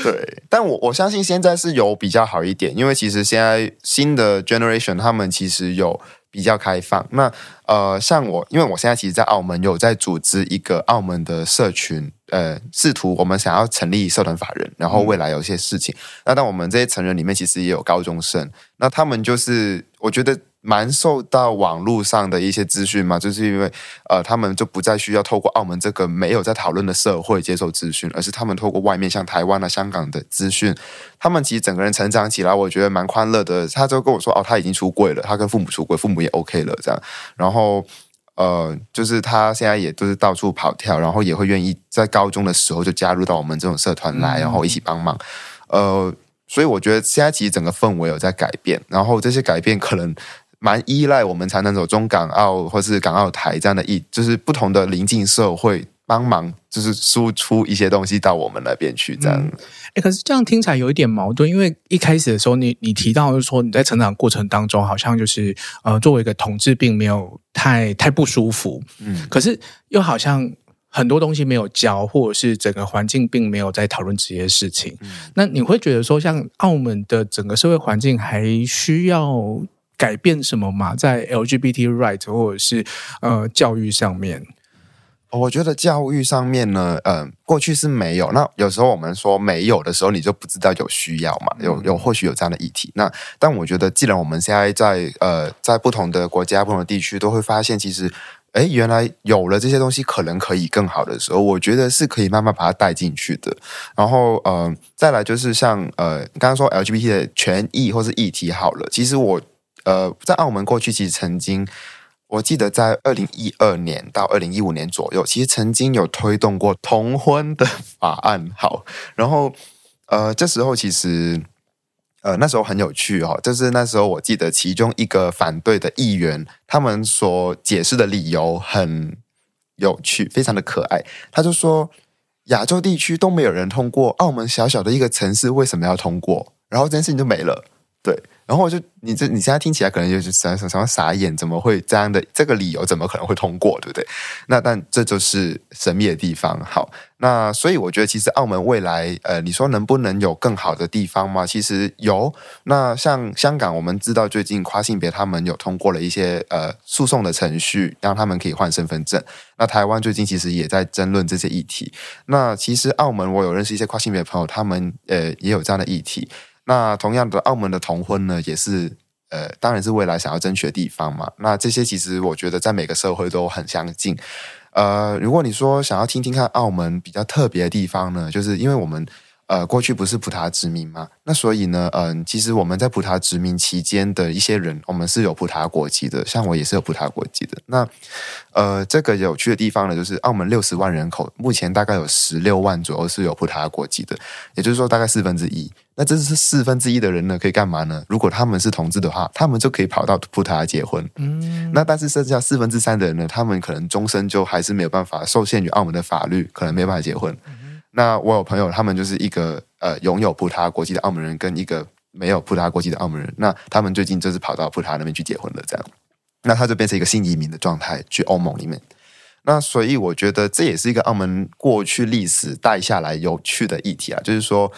对，但我我相信现在是有比较好一点，因为其实现在新的 generation 他们其实有。比较开放。那呃，像我，因为我现在其实，在澳门有在组织一个澳门的社群，呃，试图我们想要成立社团法人，然后未来有一些事情。嗯、那当我们这些成人里面，其实也有高中生，那他们就是，我觉得。蛮受到网络上的一些资讯嘛，就是因为呃，他们就不再需要透过澳门这个没有在讨论的社会接受资讯，而是他们透过外面像台湾啊、香港的资讯，他们其实整个人成长起来，我觉得蛮欢乐的。他就跟我说，哦，他已经出柜了，他跟父母出柜，父母也 OK 了，这样。然后呃，就是他现在也都是到处跑跳，然后也会愿意在高中的时候就加入到我们这种社团来，然后一起帮忙。呃，所以我觉得现在其实整个氛围有在改变，然后这些改变可能。蛮依赖我们才能走中港澳或是港澳台这样的一，就是不同的邻近社会帮忙，就是输出一些东西到我们那边去这样。哎、嗯欸，可是这样听起来有一点矛盾，因为一开始的时候你，你你提到就是说你在成长过程当中，好像就是呃，作为一个同志，并没有太太不舒服，嗯，可是又好像很多东西没有教，或者是整个环境并没有在讨论这些事情。嗯、那你会觉得说，像澳门的整个社会环境还需要？改变什么嘛？在 LGBT right 或者是呃教育上面，我觉得教育上面呢，嗯、呃，过去是没有。那有时候我们说没有的时候，你就不知道有需要嘛？有有或许有这样的议题。那但我觉得，既然我们现在在呃在不同的国家、不同的地区，都会发现，其实哎，原来有了这些东西，可能可以更好的时候，我觉得是可以慢慢把它带进去的。然后呃，再来就是像呃刚刚说 LGBT 的权益或是议题好了，其实我。呃，在澳门过去其实曾经，我记得在二零一二年到二零一五年左右，其实曾经有推动过同婚的法案。好，然后呃，这时候其实呃那时候很有趣哦，就是那时候我记得其中一个反对的议员，他们所解释的理由很有趣，非常的可爱。他就说，亚洲地区都没有人通过，澳门小小的一个城市为什么要通过？然后这件事情就没了。对，然后我就你这你现在听起来可能就是什么什么傻眼，怎么会这样的？这个理由怎么可能会通过？对不对？那但这就是神秘的地方。好，那所以我觉得其实澳门未来，呃，你说能不能有更好的地方吗？其实有。那像香港，我们知道最近跨性别他们有通过了一些呃诉讼的程序，让他们可以换身份证。那台湾最近其实也在争论这些议题。那其实澳门我有认识一些跨性别的朋友，他们呃也有这样的议题。那同样的，澳门的同婚呢，也是呃，当然是未来想要争取的地方嘛。那这些其实我觉得在每个社会都很相近。呃，如果你说想要听听看澳门比较特别的地方呢，就是因为我们。呃，过去不是葡萄牙殖民嘛？那所以呢，嗯、其实我们在葡萄牙殖民期间的一些人，我们是有葡萄牙国籍的，像我也是有葡萄牙国籍的。那呃，这个有趣的地方呢，就是澳门六十万人口，目前大概有十六万左右是有葡萄牙国籍的，也就是说大概四分之一。那这是四分之一的人呢，可以干嘛呢？如果他们是同志的话，他们就可以跑到葡萄牙结婚。嗯，那但是剩下四分之三的人呢，他们可能终身就还是没有办法受限于澳门的法律，可能没办法结婚。那我有朋友，他们就是一个呃拥有葡萄牙国籍的澳门人，跟一个没有葡萄牙国籍的澳门人，那他们最近就是跑到葡萄牙那边去结婚了，这样，那他就变成一个新移民的状态去欧盟里面。那所以我觉得这也是一个澳门过去历史带下来有趣的议题啊，就是说，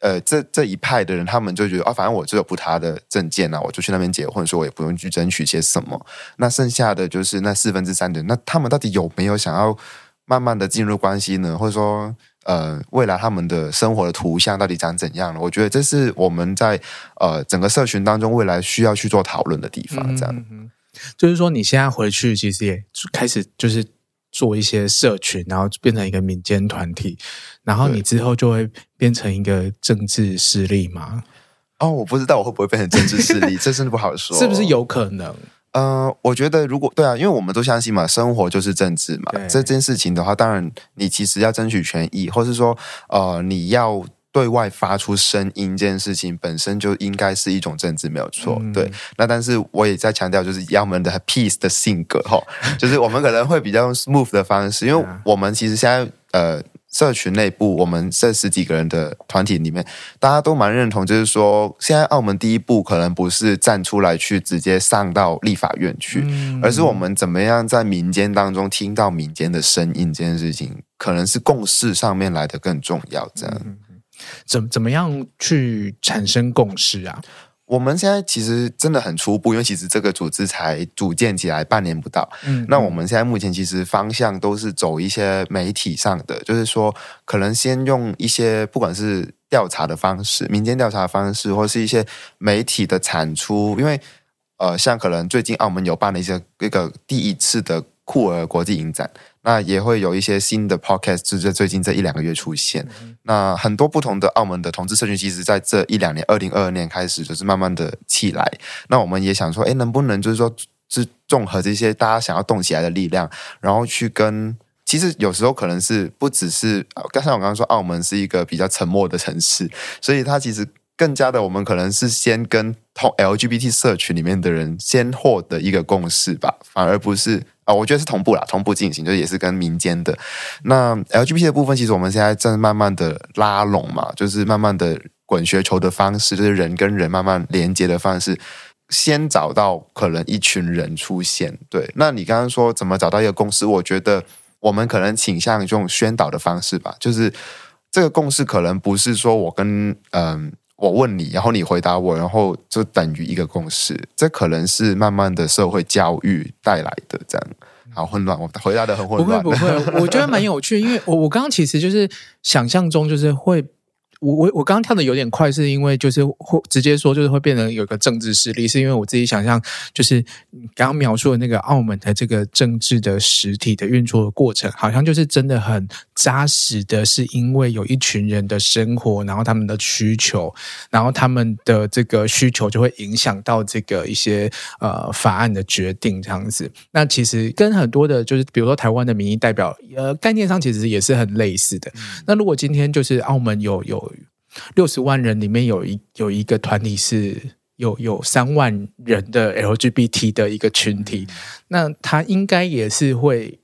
呃，这这一派的人他们就觉得啊，反正我只有不他的证件啊，我就去那边结婚，说我也不用去争取些什么。那剩下的就是那四分之三的人，那他们到底有没有想要慢慢的进入关系呢？或者说，呃，未来他们的生活的图像到底长怎样呢？我觉得这是我们在呃整个社群当中未来需要去做讨论的地方。这样，就是说你现在回去其实也开始就是。做一些社群，然后变成一个民间团体，然后你之后就会变成一个政治势力吗？哦，我不知道我会不会变成政治势力，这真的不好说。是不是有可能？呃，我觉得如果对啊，因为我们都相信嘛，生活就是政治嘛。这件事情的话，当然你其实要争取权益，或是说呃，你要。对外发出声音这件事情本身就应该是一种政治，没有错。嗯、对，那但是我也在强调，就是澳门的 peace 的性格哈，就是我们可能会比较用 smooth 的方式，因为我们其实现在呃社群内部，我们这十几个人的团体里面，大家都蛮认同，就是说现在澳门第一步可能不是站出来去直接上到立法院去，嗯、而是我们怎么样在民间当中听到民间的声音这件事情，可能是共识上面来的更重要，这样。嗯怎怎么样去产生共识啊？我们现在其实真的很初步，因为其实这个组织才组建起来半年不到。嗯，那我们现在目前其实方向都是走一些媒体上的，就是说可能先用一些不管是调查的方式、民间调查的方式，或是一些媒体的产出，因为呃，像可能最近澳门有办了一些一个第一次的酷儿国际影展。那也会有一些新的 podcast，就在最近这一两个月出现。嗯、那很多不同的澳门的同志社群，其实在这一两年，二零二二年开始，就是慢慢的起来。那我们也想说，哎，能不能就是说，是综合这些大家想要动起来的力量，然后去跟，其实有时候可能是不只是，刚才我刚刚说，澳门是一个比较沉默的城市，所以它其实。更加的，我们可能是先跟同 LGBT 社群里面的人先获得一个共识吧，反而不是啊、我觉得是同步啦，同步进行，就也是跟民间的。那 LGBT 的部分，其实我们现在正慢慢的拉拢嘛，就是慢慢的滚雪球的方式，就是人跟人慢慢连接的方式，先找到可能一群人出现。对，那你刚刚说怎么找到一个共识？我觉得我们可能倾向这种宣导的方式吧，就是这个共识可能不是说我跟嗯。我问你，然后你回答我，然后就等于一个共识。这可能是慢慢的社会教育带来的，这样好混乱。我回答的很混乱。不会不会，我觉得蛮有趣，因为我我刚刚其实就是想象中就是会。我我我刚刚跳的有点快，是因为就是会直接说，就是会变成有一个政治势力，是因为我自己想象，就是你刚刚描述的那个澳门的这个政治的实体的运作的过程，好像就是真的很扎实的，是因为有一群人的生活，然后他们的需求，然后他们的这个需求就会影响到这个一些呃法案的决定这样子。那其实跟很多的，就是比如说台湾的民意代表，呃，概念上其实也是很类似的。嗯、那如果今天就是澳门有有六十万人里面有一有一个团体是有有三万人的 LGBT 的一个群体，那他应该也是会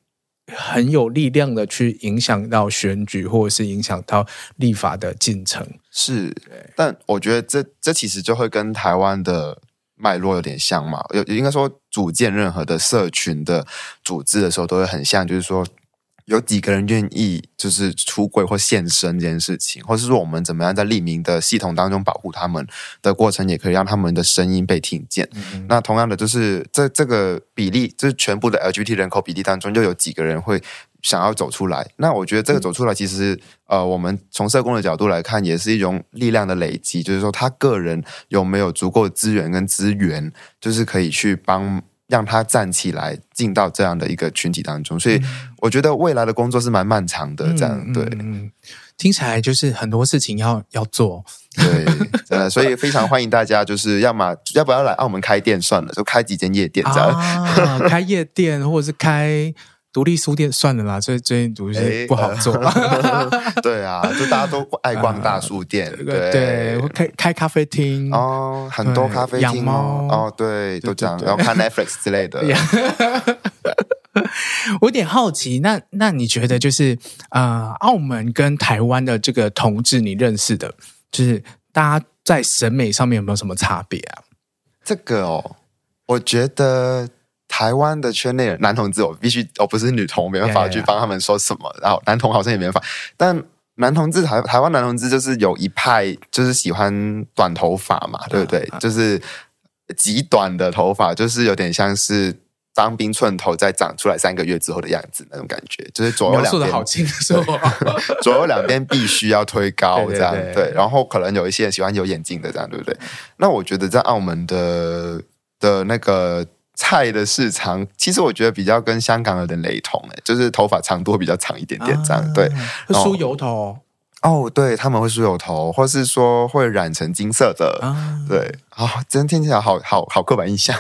很有力量的去影响到选举，或者是影响到立法的进程。是，但我觉得这这其实就会跟台湾的脉络有点像嘛。有应该说，组建任何的社群的组织的时候，都会很像，就是说。有几个人愿意就是出柜或现身这件事情，或是说我们怎么样在匿名的系统当中保护他们的过程，也可以让他们的声音被听见。嗯嗯。那同样的，就是这这个比例，就是全部的 LGBT 人口比例当中，又有几个人会想要走出来？那我觉得这个走出来，其实、嗯、呃，我们从社工的角度来看，也是一种力量的累积，就是说他个人有没有足够的资源跟资源，就是可以去帮。让他站起来，进到这样的一个群体当中，所以我觉得未来的工作是蛮漫长的。这样、嗯、对、嗯，听起来就是很多事情要要做。对，呃，所以非常欢迎大家，就是要么要不要来澳门开店算了，就开几间夜店这样，啊、开夜店或者是开。独立书店算了啦，最最近独立不好做。对啊，就大家都爱逛大书店，呃、对对，开开咖啡厅哦，很多咖啡厅，养猫哦，对，都这样，然后看 Netflix 之类的。我有点好奇，那那你觉得就是啊、呃，澳门跟台湾的这个同志，你认识的，就是大家在审美上面有没有什么差别啊？这个哦，我觉得台湾的圈内人男同志，我必须我不是女同，没办法去帮他们说什么。然后男同好像也没办法，但男同志台台湾男同志就是有一派就是喜欢短头发嘛，对不对？就是极短的头发，就是有点像是。当兵寸头再长出来三个月之后的样子，那种感觉就是左右两边好清楚，左右两边必须要推高，这样对。然后可能有一些人喜欢有眼镜的，这样对不对？那我觉得在澳门的的那个菜的市场，其实我觉得比较跟香港有点雷同，哎，就是头发长度会比较长一点点，这样、啊、对。梳油头。哦，对，他们会梳油头，或是说会染成金色的，啊、对，啊、哦，真听起来好好好刻板印象。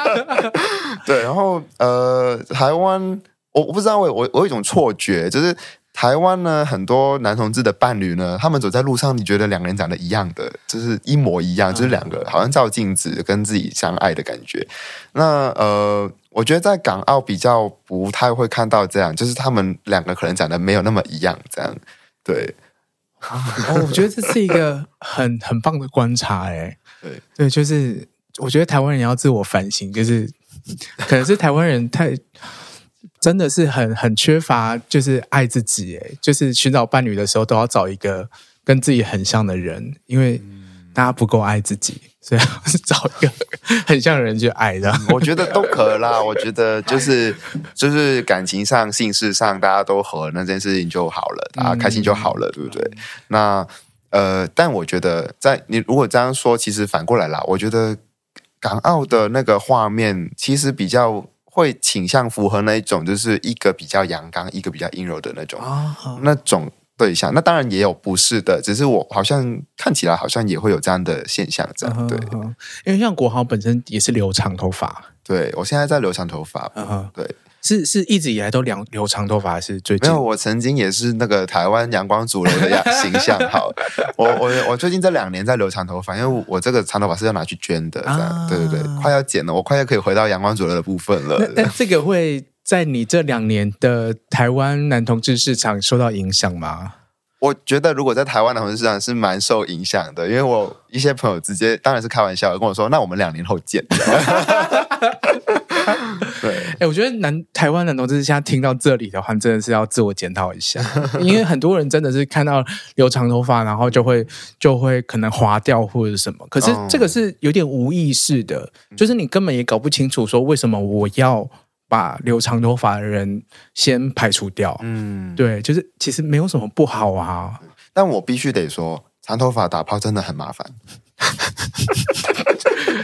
对，然后呃，台湾，我我不知道，我我我有一种错觉，就是台湾呢，很多男同志的伴侣呢，他们走在路上，你觉得两个人长得一样的，就是一模一样，就是两个好像照镜子跟自己相爱的感觉。那呃，我觉得在港澳比较不太会看到这样，就是他们两个可能长得没有那么一样，这样。对，哦，我觉得这是一个很 很棒的观察，哎，对对，就是我觉得台湾人要自我反省，就是可能是台湾人太真的是很很缺乏，就是爱自己，哎，就是寻找伴侣的时候都要找一个跟自己很像的人，因为大家不够爱自己。所以是找一个很像的人去爱的，我觉得都可啦。我觉得就是就是感情上、性事上大家都合，那件事情就好了，大家开心就好了，对不对？那呃，但我觉得在你如果这样说，其实反过来啦，我觉得港澳的那个画面其实比较会倾向符合那一种，就是一个比较阳刚，一个比较阴柔的那种，那种。对象，那当然也有不是的，只是我好像看起来好像也会有这样的现象，这样对。因为像国豪本身也是留长头发，对我现在在留长头发，对，是是一直以来都留留长头发，还是最近？没有，我曾经也是那个台湾阳光主流的样 形象。好，我我我最近这两年在留长头发，因为我这个长头发是要拿去捐的，这样对对对，快要剪了，我快要可以回到阳光主流的部分了。但这个会。在你这两年的台湾男同志市场受到影响吗？我觉得如果在台湾男同志市场是蛮受影响的，因为我一些朋友直接当然是开玩笑的跟我说：“那我们两年后见。”对，哎、欸，我觉得男台湾男同志现在听到这里的话，真的是要自我检讨一下，因为很多人真的是看到留长头发，然后就会就会可能划掉或者什么，可是这个是有点无意识的，就是你根本也搞不清楚说为什么我要。把留长头发的人先排除掉，嗯，对，就是其实没有什么不好啊。但我必须得说，长头发打泡真的很麻烦。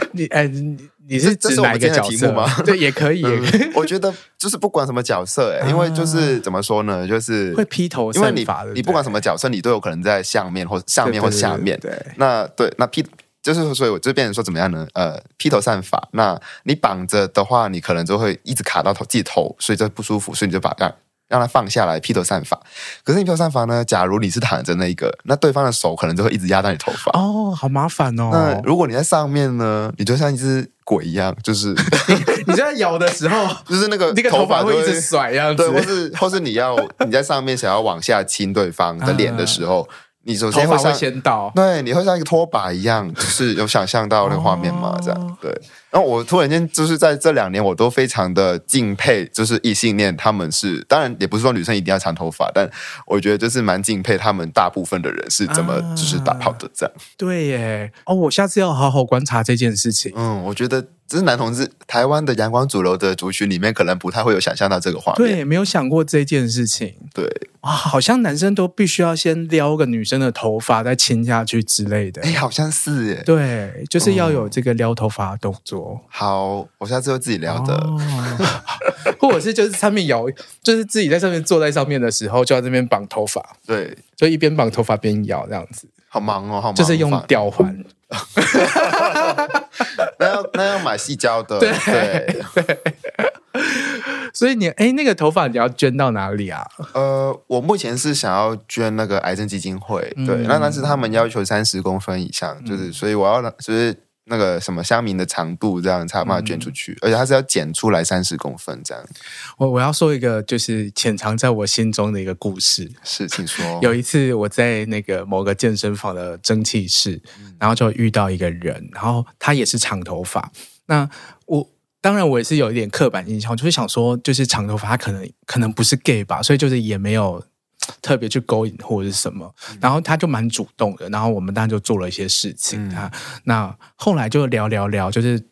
你哎，你你是指哪一个角色吗？对，也可以，也可以。我觉得就是不管什么角色，哎，因为就是怎么说呢，就是会披头散发的。你不管什么角色，你都有可能在上面或上面或下面。对，那对，那披。就是，所以我就变成说怎么样呢？呃，披头散发，那你绑着的话，你可能就会一直卡到头自己头，所以就不舒服，所以你就把让让他放下来，披头散发。可是你披头散发呢？假如你是躺着那一个，那对方的手可能就会一直压到你头发。哦，好麻烦哦。那如果你在上面呢，你就像一只鬼一样，就是 你在咬的时候，就是那个那个头发会一直甩样子，对，或是或是你要你在上面想要往下亲对方的脸的时候。你首先会像，先倒对，你会像一个拖把一样，就是有想象到那个画面吗？这样对。然后我突然间就是在这两年，我都非常的敬佩，就是异性恋他们是，当然也不是说女生一定要长头发，但我觉得就是蛮敬佩他们大部分的人是怎么就是打炮的这样。对耶，哦，我下次要好好观察这件事情。嗯，我觉得。只是男同志，台湾的阳光主流的族群里面，可能不太会有想象到这个画面。对，没有想过这件事情。对，啊，好像男生都必须要先撩个女生的头发，再亲下去之类的。哎，好像是耶。对，就是要有这个撩头发的动作。嗯。好，我下次会自己聊的。哦，或者是就是上面摇，就是自己在上面坐在上面的时候，就在这边绑头发。对，就一边绑头发边摇这样子。好忙哦，好忙。就是用吊环。那要那要买细胶的，对对，对。所以你哎，那个头发你要捐到哪里啊？呃，我目前是想要捐那个癌症基金会，对。那、嗯、但是他们要求三十公分以上，就是、嗯、所以我要就是那个什么香民的长度，这样才有办法卷出去，嗯、而且它是要剪出来三十公分这样。我我要说一个就是潜藏在我心中的一个故事，是，请说。有一次我在那个某个健身房的蒸汽室，然后就遇到一个人，然后他也是长头发。那我当然我也是有一点刻板印象，就是想说，就是长头发他可能可能不是 gay 吧，所以就是也没有。特别去勾引或者是什么，然后他就蛮主动的，然后我们当然就做了一些事情啊。那后来就聊聊聊，就是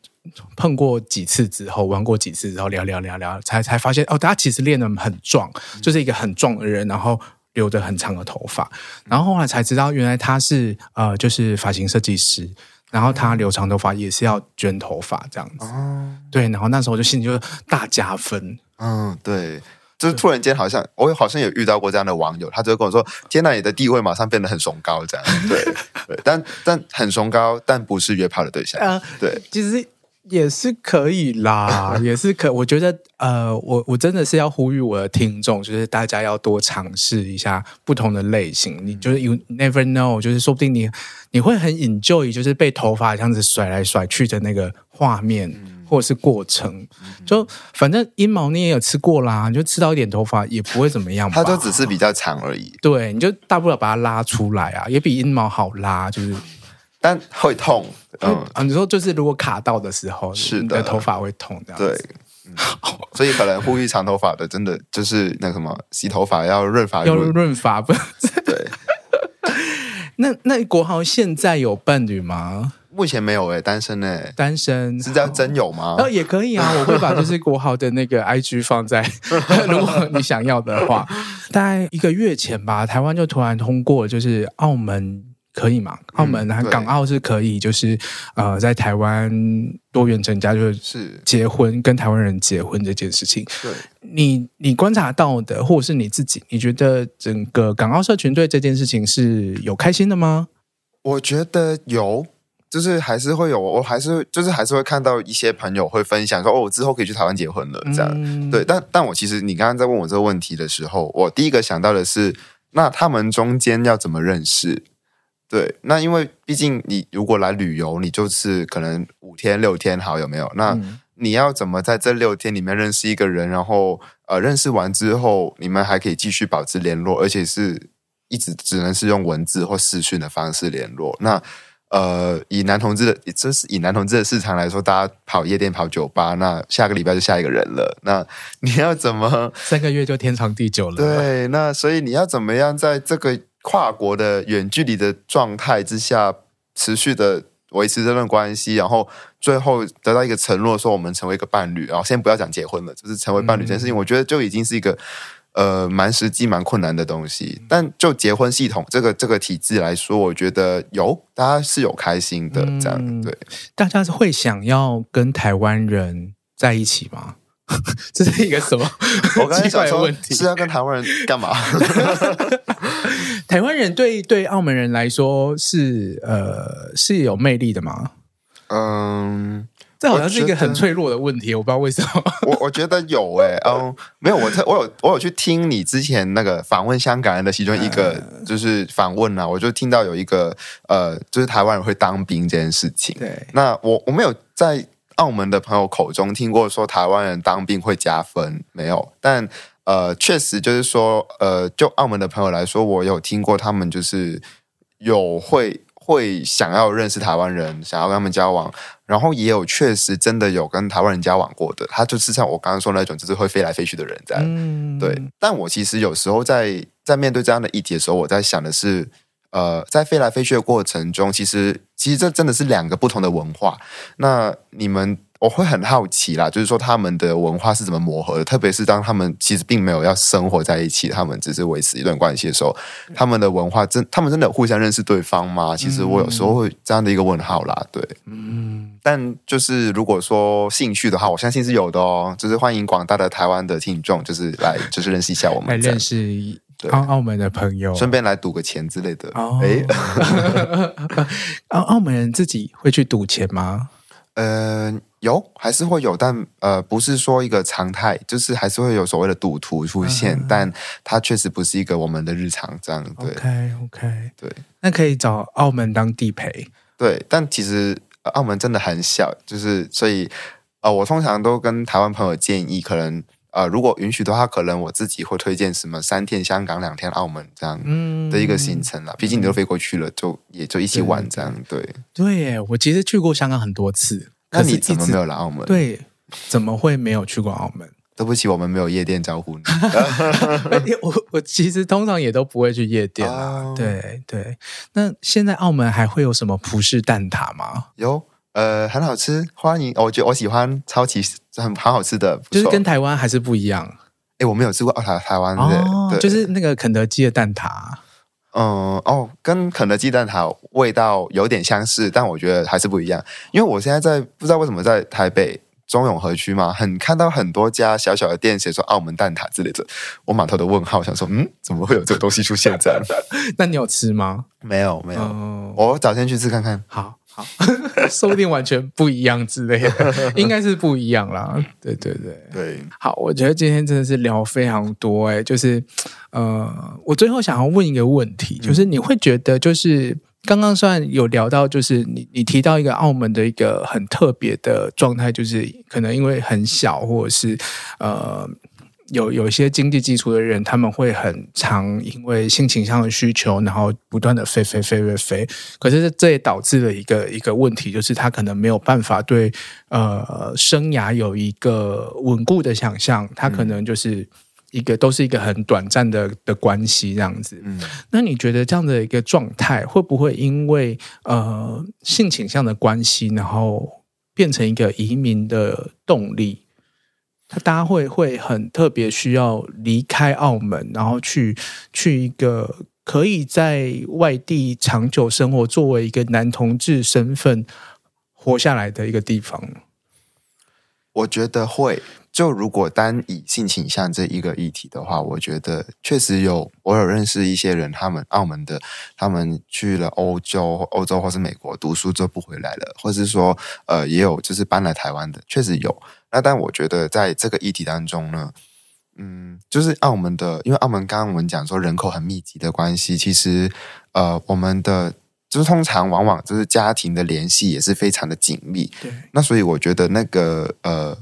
碰过几次之后，玩过几次之后，聊聊聊聊，才才发现哦，他其实练得很壮，就是一个很壮的人，然后留着很长的头发，然后后来才知道原来他是呃，就是发型设计师，然后他留长头发也是要卷头发这样子。对，然后那时候我就心里就大加分。嗯，对。就是突然间，好像我好像有遇到过这样的网友，他就跟我说：“天哪，你的地位马上变得很崇高。”这样，对对，但但很崇高，但不是约炮的对象。呃，对，其实也是可以啦，也是可。我觉得，呃，我我真的是要呼吁我的听众，就是大家要多尝试一下不同的类型。你就是 you never know，就是说不定你你会很 enjoy，就是被头发这样子甩来甩去的那个画面。嗯或者是过程，就反正阴毛你也有吃过啦，你就吃到一点头发也不会怎么样吧。它就只是比较长而已。对，你就大不了把它拉出来啊，也比阴毛好拉，就是，但会痛。嗯啊，你说就是如果卡到的时候，是的，头发会痛这样子。对，嗯、所以可能呼吁长头发的，真的就是那什么，洗头发要润发，要润发不？对。那那国豪现在有伴侣吗？目前没有诶、欸，单身诶、欸，单身是这样真有吗？哦，也可以啊，我会把就是国豪的那个 IG 放在，如果你想要的话。大概一个月前吧，台湾就突然通过，就是澳门可以嘛？澳门和港澳是可以，就是呃，在台湾多元成家，就是结婚跟台湾人结婚这件事情。对，你你观察到的，或者是你自己，你觉得整个港澳社群对这件事情是有开心的吗？我觉得有。就是还是会有，我还是就是还是会看到一些朋友会分享说，哦，我之后可以去台湾结婚了，这样。嗯、对，但但我其实你刚刚在问我这个问题的时候，我第一个想到的是，那他们中间要怎么认识？对，那因为毕竟你如果来旅游，你就是可能五天六天，好，有没有？那你要怎么在这六天里面认识一个人？然后呃，认识完之后，你们还可以继续保持联络，而且是一直只能是用文字或视讯的方式联络。那呃，以男同志的，这是以男同志的市场来说，大家跑夜店、跑酒吧，那下个礼拜就下一个人了。那你要怎么 三个月就天长地久了？对，那所以你要怎么样在这个跨国的远距离的状态之下，持续的维持这段关系，然后最后得到一个承诺，说我们成为一个伴侣，然后先不要讲结婚了，就是成为伴侣这件事情，嗯、我觉得就已经是一个。呃，蛮实际、蛮困难的东西，但就结婚系统这个这个体制来说，我觉得有大家是有开心的，这样、嗯、对。大家是会想要跟台湾人在一起吗？这是一个什么？我刚才想说问题是要跟台湾人干嘛？台湾人对对澳门人来说是呃是有魅力的吗？嗯。这好像是一个很脆弱的问题，我，我不知道为什么。我我觉得有哎、欸，嗯，没有，我特我有我有去听你之前那个访问香港人的其中一个就是访问啊，我就听到有一个呃，就是台湾人会当兵这件事情。对，那我我没有在澳门的朋友口中听过说台湾人当兵会加分，没有。但呃，确实就是说，呃，就澳门的朋友来说，我有听过他们就是有会。会想要认识台湾人，想要跟他们交往，然后也有确实真的有跟台湾人交往过的，他就是像我刚刚说的那种，就是会飞来飞去的人这样。嗯，对。但我其实有时候在在面对这样的议题的时候，我在想的是，呃，在飞来飞去的过程中，其实其实这真的是两个不同的文化。那你们。我会很好奇啦，就是说他们的文化是怎么磨合的，特别是当他们其实并没有要生活在一起，他们只是维持一段关系的时候，他们的文化真，他们真的互相认识对方吗？其实我有时候会这样的一个问号啦，对，嗯，但就是如果说兴趣的话，我相信是有的哦，就是欢迎广大的台湾的听众，就是来就是认识一下我们，来认识澳澳门的朋友，顺便来赌个钱之类的。哦，哎，澳澳门人自己会去赌钱吗？嗯、呃，有还是会有，但呃，不是说一个常态，就是还是会有所谓的赌徒出现，嗯、但它确实不是一个我们的日常这样。对，OK OK，对，那可以找澳门当地陪。对，但其实澳门真的很小，就是所以呃，我通常都跟台湾朋友建议，可能呃，如果允许的话，可能我自己会推荐什么三天香港、两天澳门这样的一个行程了。嗯、毕竟你都飞过去了，就也就一起玩这样。对对耶，我其实去过香港很多次，那你怎么没有来澳门？对，怎么会没有去过澳门？对不起，我们没有夜店招呼你。我我其实通常也都不会去夜店啊。Oh. 对对，那现在澳门还会有什么葡式蛋挞吗？有，呃，很好吃，欢迎。我觉得我喜欢，超级很很好吃的，就是跟台湾还是不一样。哎，我没有吃过台台湾的，oh, 对就是那个肯德基的蛋挞。嗯，哦，跟肯德基蛋挞味道有点相似，但我觉得还是不一样。因为我现在在不知道为什么在台北。中永和区嘛，很看到很多家小小的店写说澳门蛋挞之类的，我满头的问号，想说，嗯，怎么会有这个东西出现这样？那你有吃吗？没有，没有。哦、我找先去吃看看。好好，说不定完全不一样之类的，应该是不一样啦。对对对对。好，我觉得今天真的是聊非常多哎、欸，就是呃，我最后想要问一个问题，就是你会觉得就是。刚刚算有聊到，就是你你提到一个澳门的一个很特别的状态，就是可能因为很小，或者是呃有有一些经济基础的人，他们会很常因为性倾向的需求，然后不断的飞飞飞飞飞。可是这也导致了一个一个问题，就是他可能没有办法对呃生涯有一个稳固的想象，他可能就是。一个都是一个很短暂的的关系这样子，嗯，那你觉得这样的一个状态会不会因为呃性倾向的关系，然后变成一个移民的动力？他大家会会很特别需要离开澳门，然后去去一个可以在外地长久生活，作为一个男同志身份活下来的一个地方？我觉得会。就如果单以性倾向这一个议题的话，我觉得确实有，我有认识一些人，他们澳门的，他们去了欧洲、欧洲或是美国读书之后不回来了，或是说，呃，也有就是搬来台湾的，确实有。那但我觉得在这个议题当中呢，嗯，就是澳门的，因为澳门刚刚我们讲说人口很密集的关系，其实呃，我们的就是通常往往就是家庭的联系也是非常的紧密。对，那所以我觉得那个呃。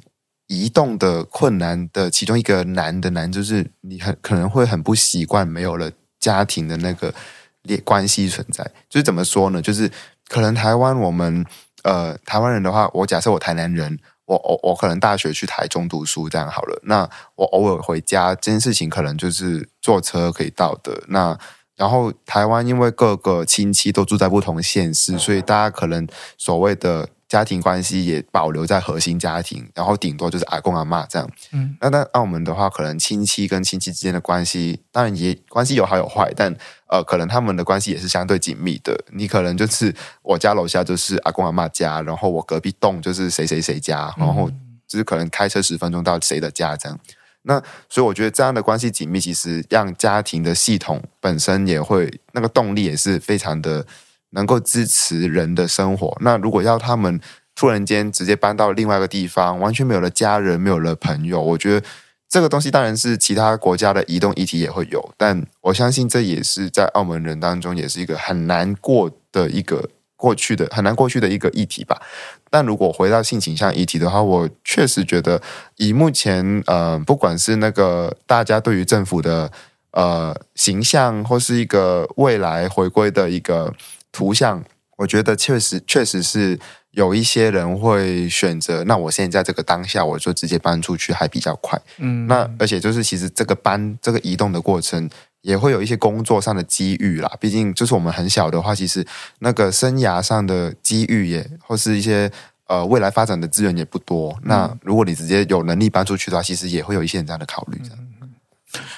移动的困难的其中一个难的难，就是你很可能会很不习惯没有了家庭的那个联关系存在。就是怎么说呢？就是可能台湾我们呃台湾人的话，我假设我台南人，我我我可能大学去台中读书这样好了。那我偶尔回家这件事情，可能就是坐车可以到的。那然后台湾因为各个亲戚都住在不同县市，所以大家可能所谓的。家庭关系也保留在核心家庭，然后顶多就是阿公阿妈这样。嗯，那那澳门的话，可能亲戚跟亲戚之间的关系，当然也关系有好有坏，但呃，可能他们的关系也是相对紧密的。你可能就是我家楼下就是阿公阿妈家，然后我隔壁栋就是谁谁谁家，然后就是可能开车十分钟到谁的家这样。那所以我觉得这样的关系紧密，其实让家庭的系统本身也会那个动力也是非常的。能够支持人的生活。那如果要他们突然间直接搬到另外一个地方，完全没有了家人，没有了朋友，我觉得这个东西当然是其他国家的移动议题也会有，但我相信这也是在澳门人当中也是一个很难过的一个过去的很难过去的一个议题吧。但如果回到性倾向议题的话，我确实觉得以目前呃，不管是那个大家对于政府的呃形象，或是一个未来回归的一个。图像，我觉得确实确实是有一些人会选择。那我现在这个当下，我就直接搬出去，还比较快。嗯，那而且就是其实这个搬这个移动的过程，也会有一些工作上的机遇啦。毕竟就是我们很小的话，其实那个生涯上的机遇也，或是一些呃未来发展的资源也不多。嗯、那如果你直接有能力搬出去的话，其实也会有一些人这样的考虑。嗯、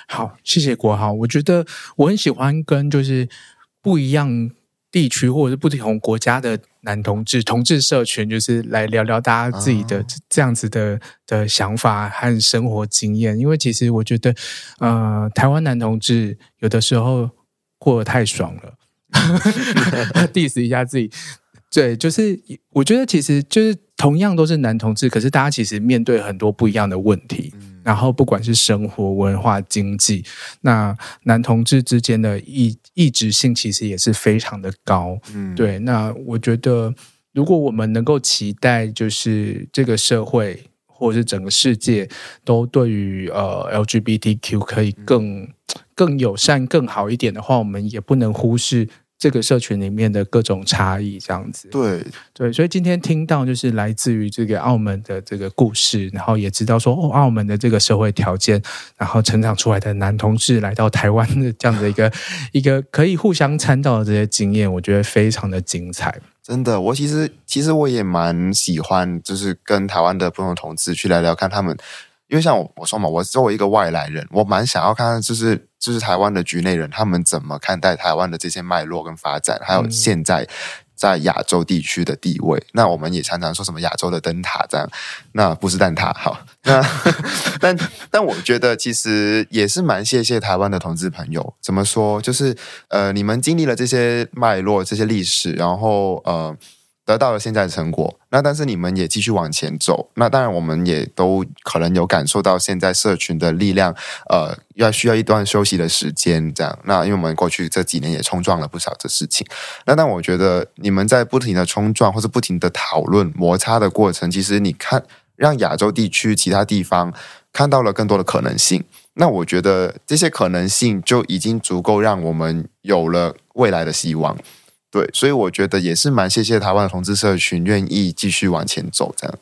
好，谢谢国豪。我觉得我很喜欢跟就是不一样。地区或者是不同国家的男同志同志社群，就是来聊聊大家自己的这样子的的想法和生活经验。因为其实我觉得，呃，台湾男同志有的时候过得太爽了，diss 一下自己。对，就是我觉得其实就是同样都是男同志，可是大家其实面对很多不一样的问题。然后不管是生活、文化、经济，那男同志之间的异异质性其实也是非常的高。嗯，对。那我觉得，如果我们能够期待，就是这个社会或者是整个世界都对于呃 LGBTQ 可以更更友善、更好一点的话，我们也不能忽视。这个社群里面的各种差异，这样子，对对，所以今天听到就是来自于这个澳门的这个故事，然后也知道说哦，澳门的这个社会条件，然后成长出来的男同志来到台湾的这样的一个 一个可以互相参照的这些经验，我觉得非常的精彩。真的，我其实其实我也蛮喜欢，就是跟台湾的不同同志去聊聊看他们。因为像我我说嘛，我作为一个外来人，我蛮想要看看，就是就是台湾的局内人他们怎么看待台湾的这些脉络跟发展，还有现在在亚洲地区的地位。嗯、那我们也常常说什么亚洲的灯塔这样，那不是蛋挞。好，那 但但我觉得其实也是蛮谢谢台湾的同志朋友。怎么说？就是呃，你们经历了这些脉络、这些历史，然后呃。得到了现在的成果，那但是你们也继续往前走，那当然我们也都可能有感受到现在社群的力量，呃，要需要一段休息的时间，这样。那因为我们过去这几年也冲撞了不少的事情，那但我觉得你们在不停的冲撞或者不停的讨论摩擦的过程，其实你看让亚洲地区其他地方看到了更多的可能性，那我觉得这些可能性就已经足够让我们有了未来的希望。对，所以我觉得也是蛮谢谢台湾的同志社群愿意继续往前走，这样。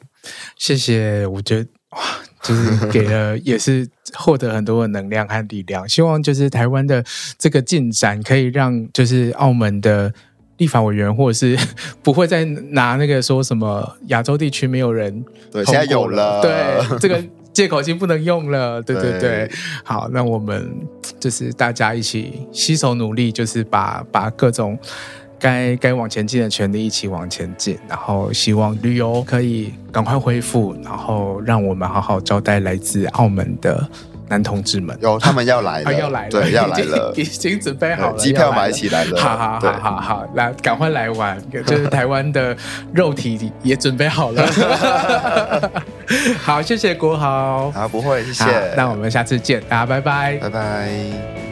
谢谢，我觉得哇，就是给了，也是获得很多的能量和力量。希望就是台湾的这个进展，可以让就是澳门的立法委员，或者是 不会再拿那个说什么亚洲地区没有人，对，现在有了，对，这个借口已经不能用了，对对对，对。好，那我们就是大家一起携手努力，就是把把各种。该该往前进的权利一起往前进，然后希望旅游可以赶快恢复，然后让我们好好招待来自澳门的男同志们。有他们要来了，要来了，对，要来了，已经准备好了，机票买起来了。好好好好好，来赶快来玩，就是台湾的肉体也准备好了。好，谢谢国豪。啊，不会，谢谢。那我们下次见，大家拜拜，拜拜。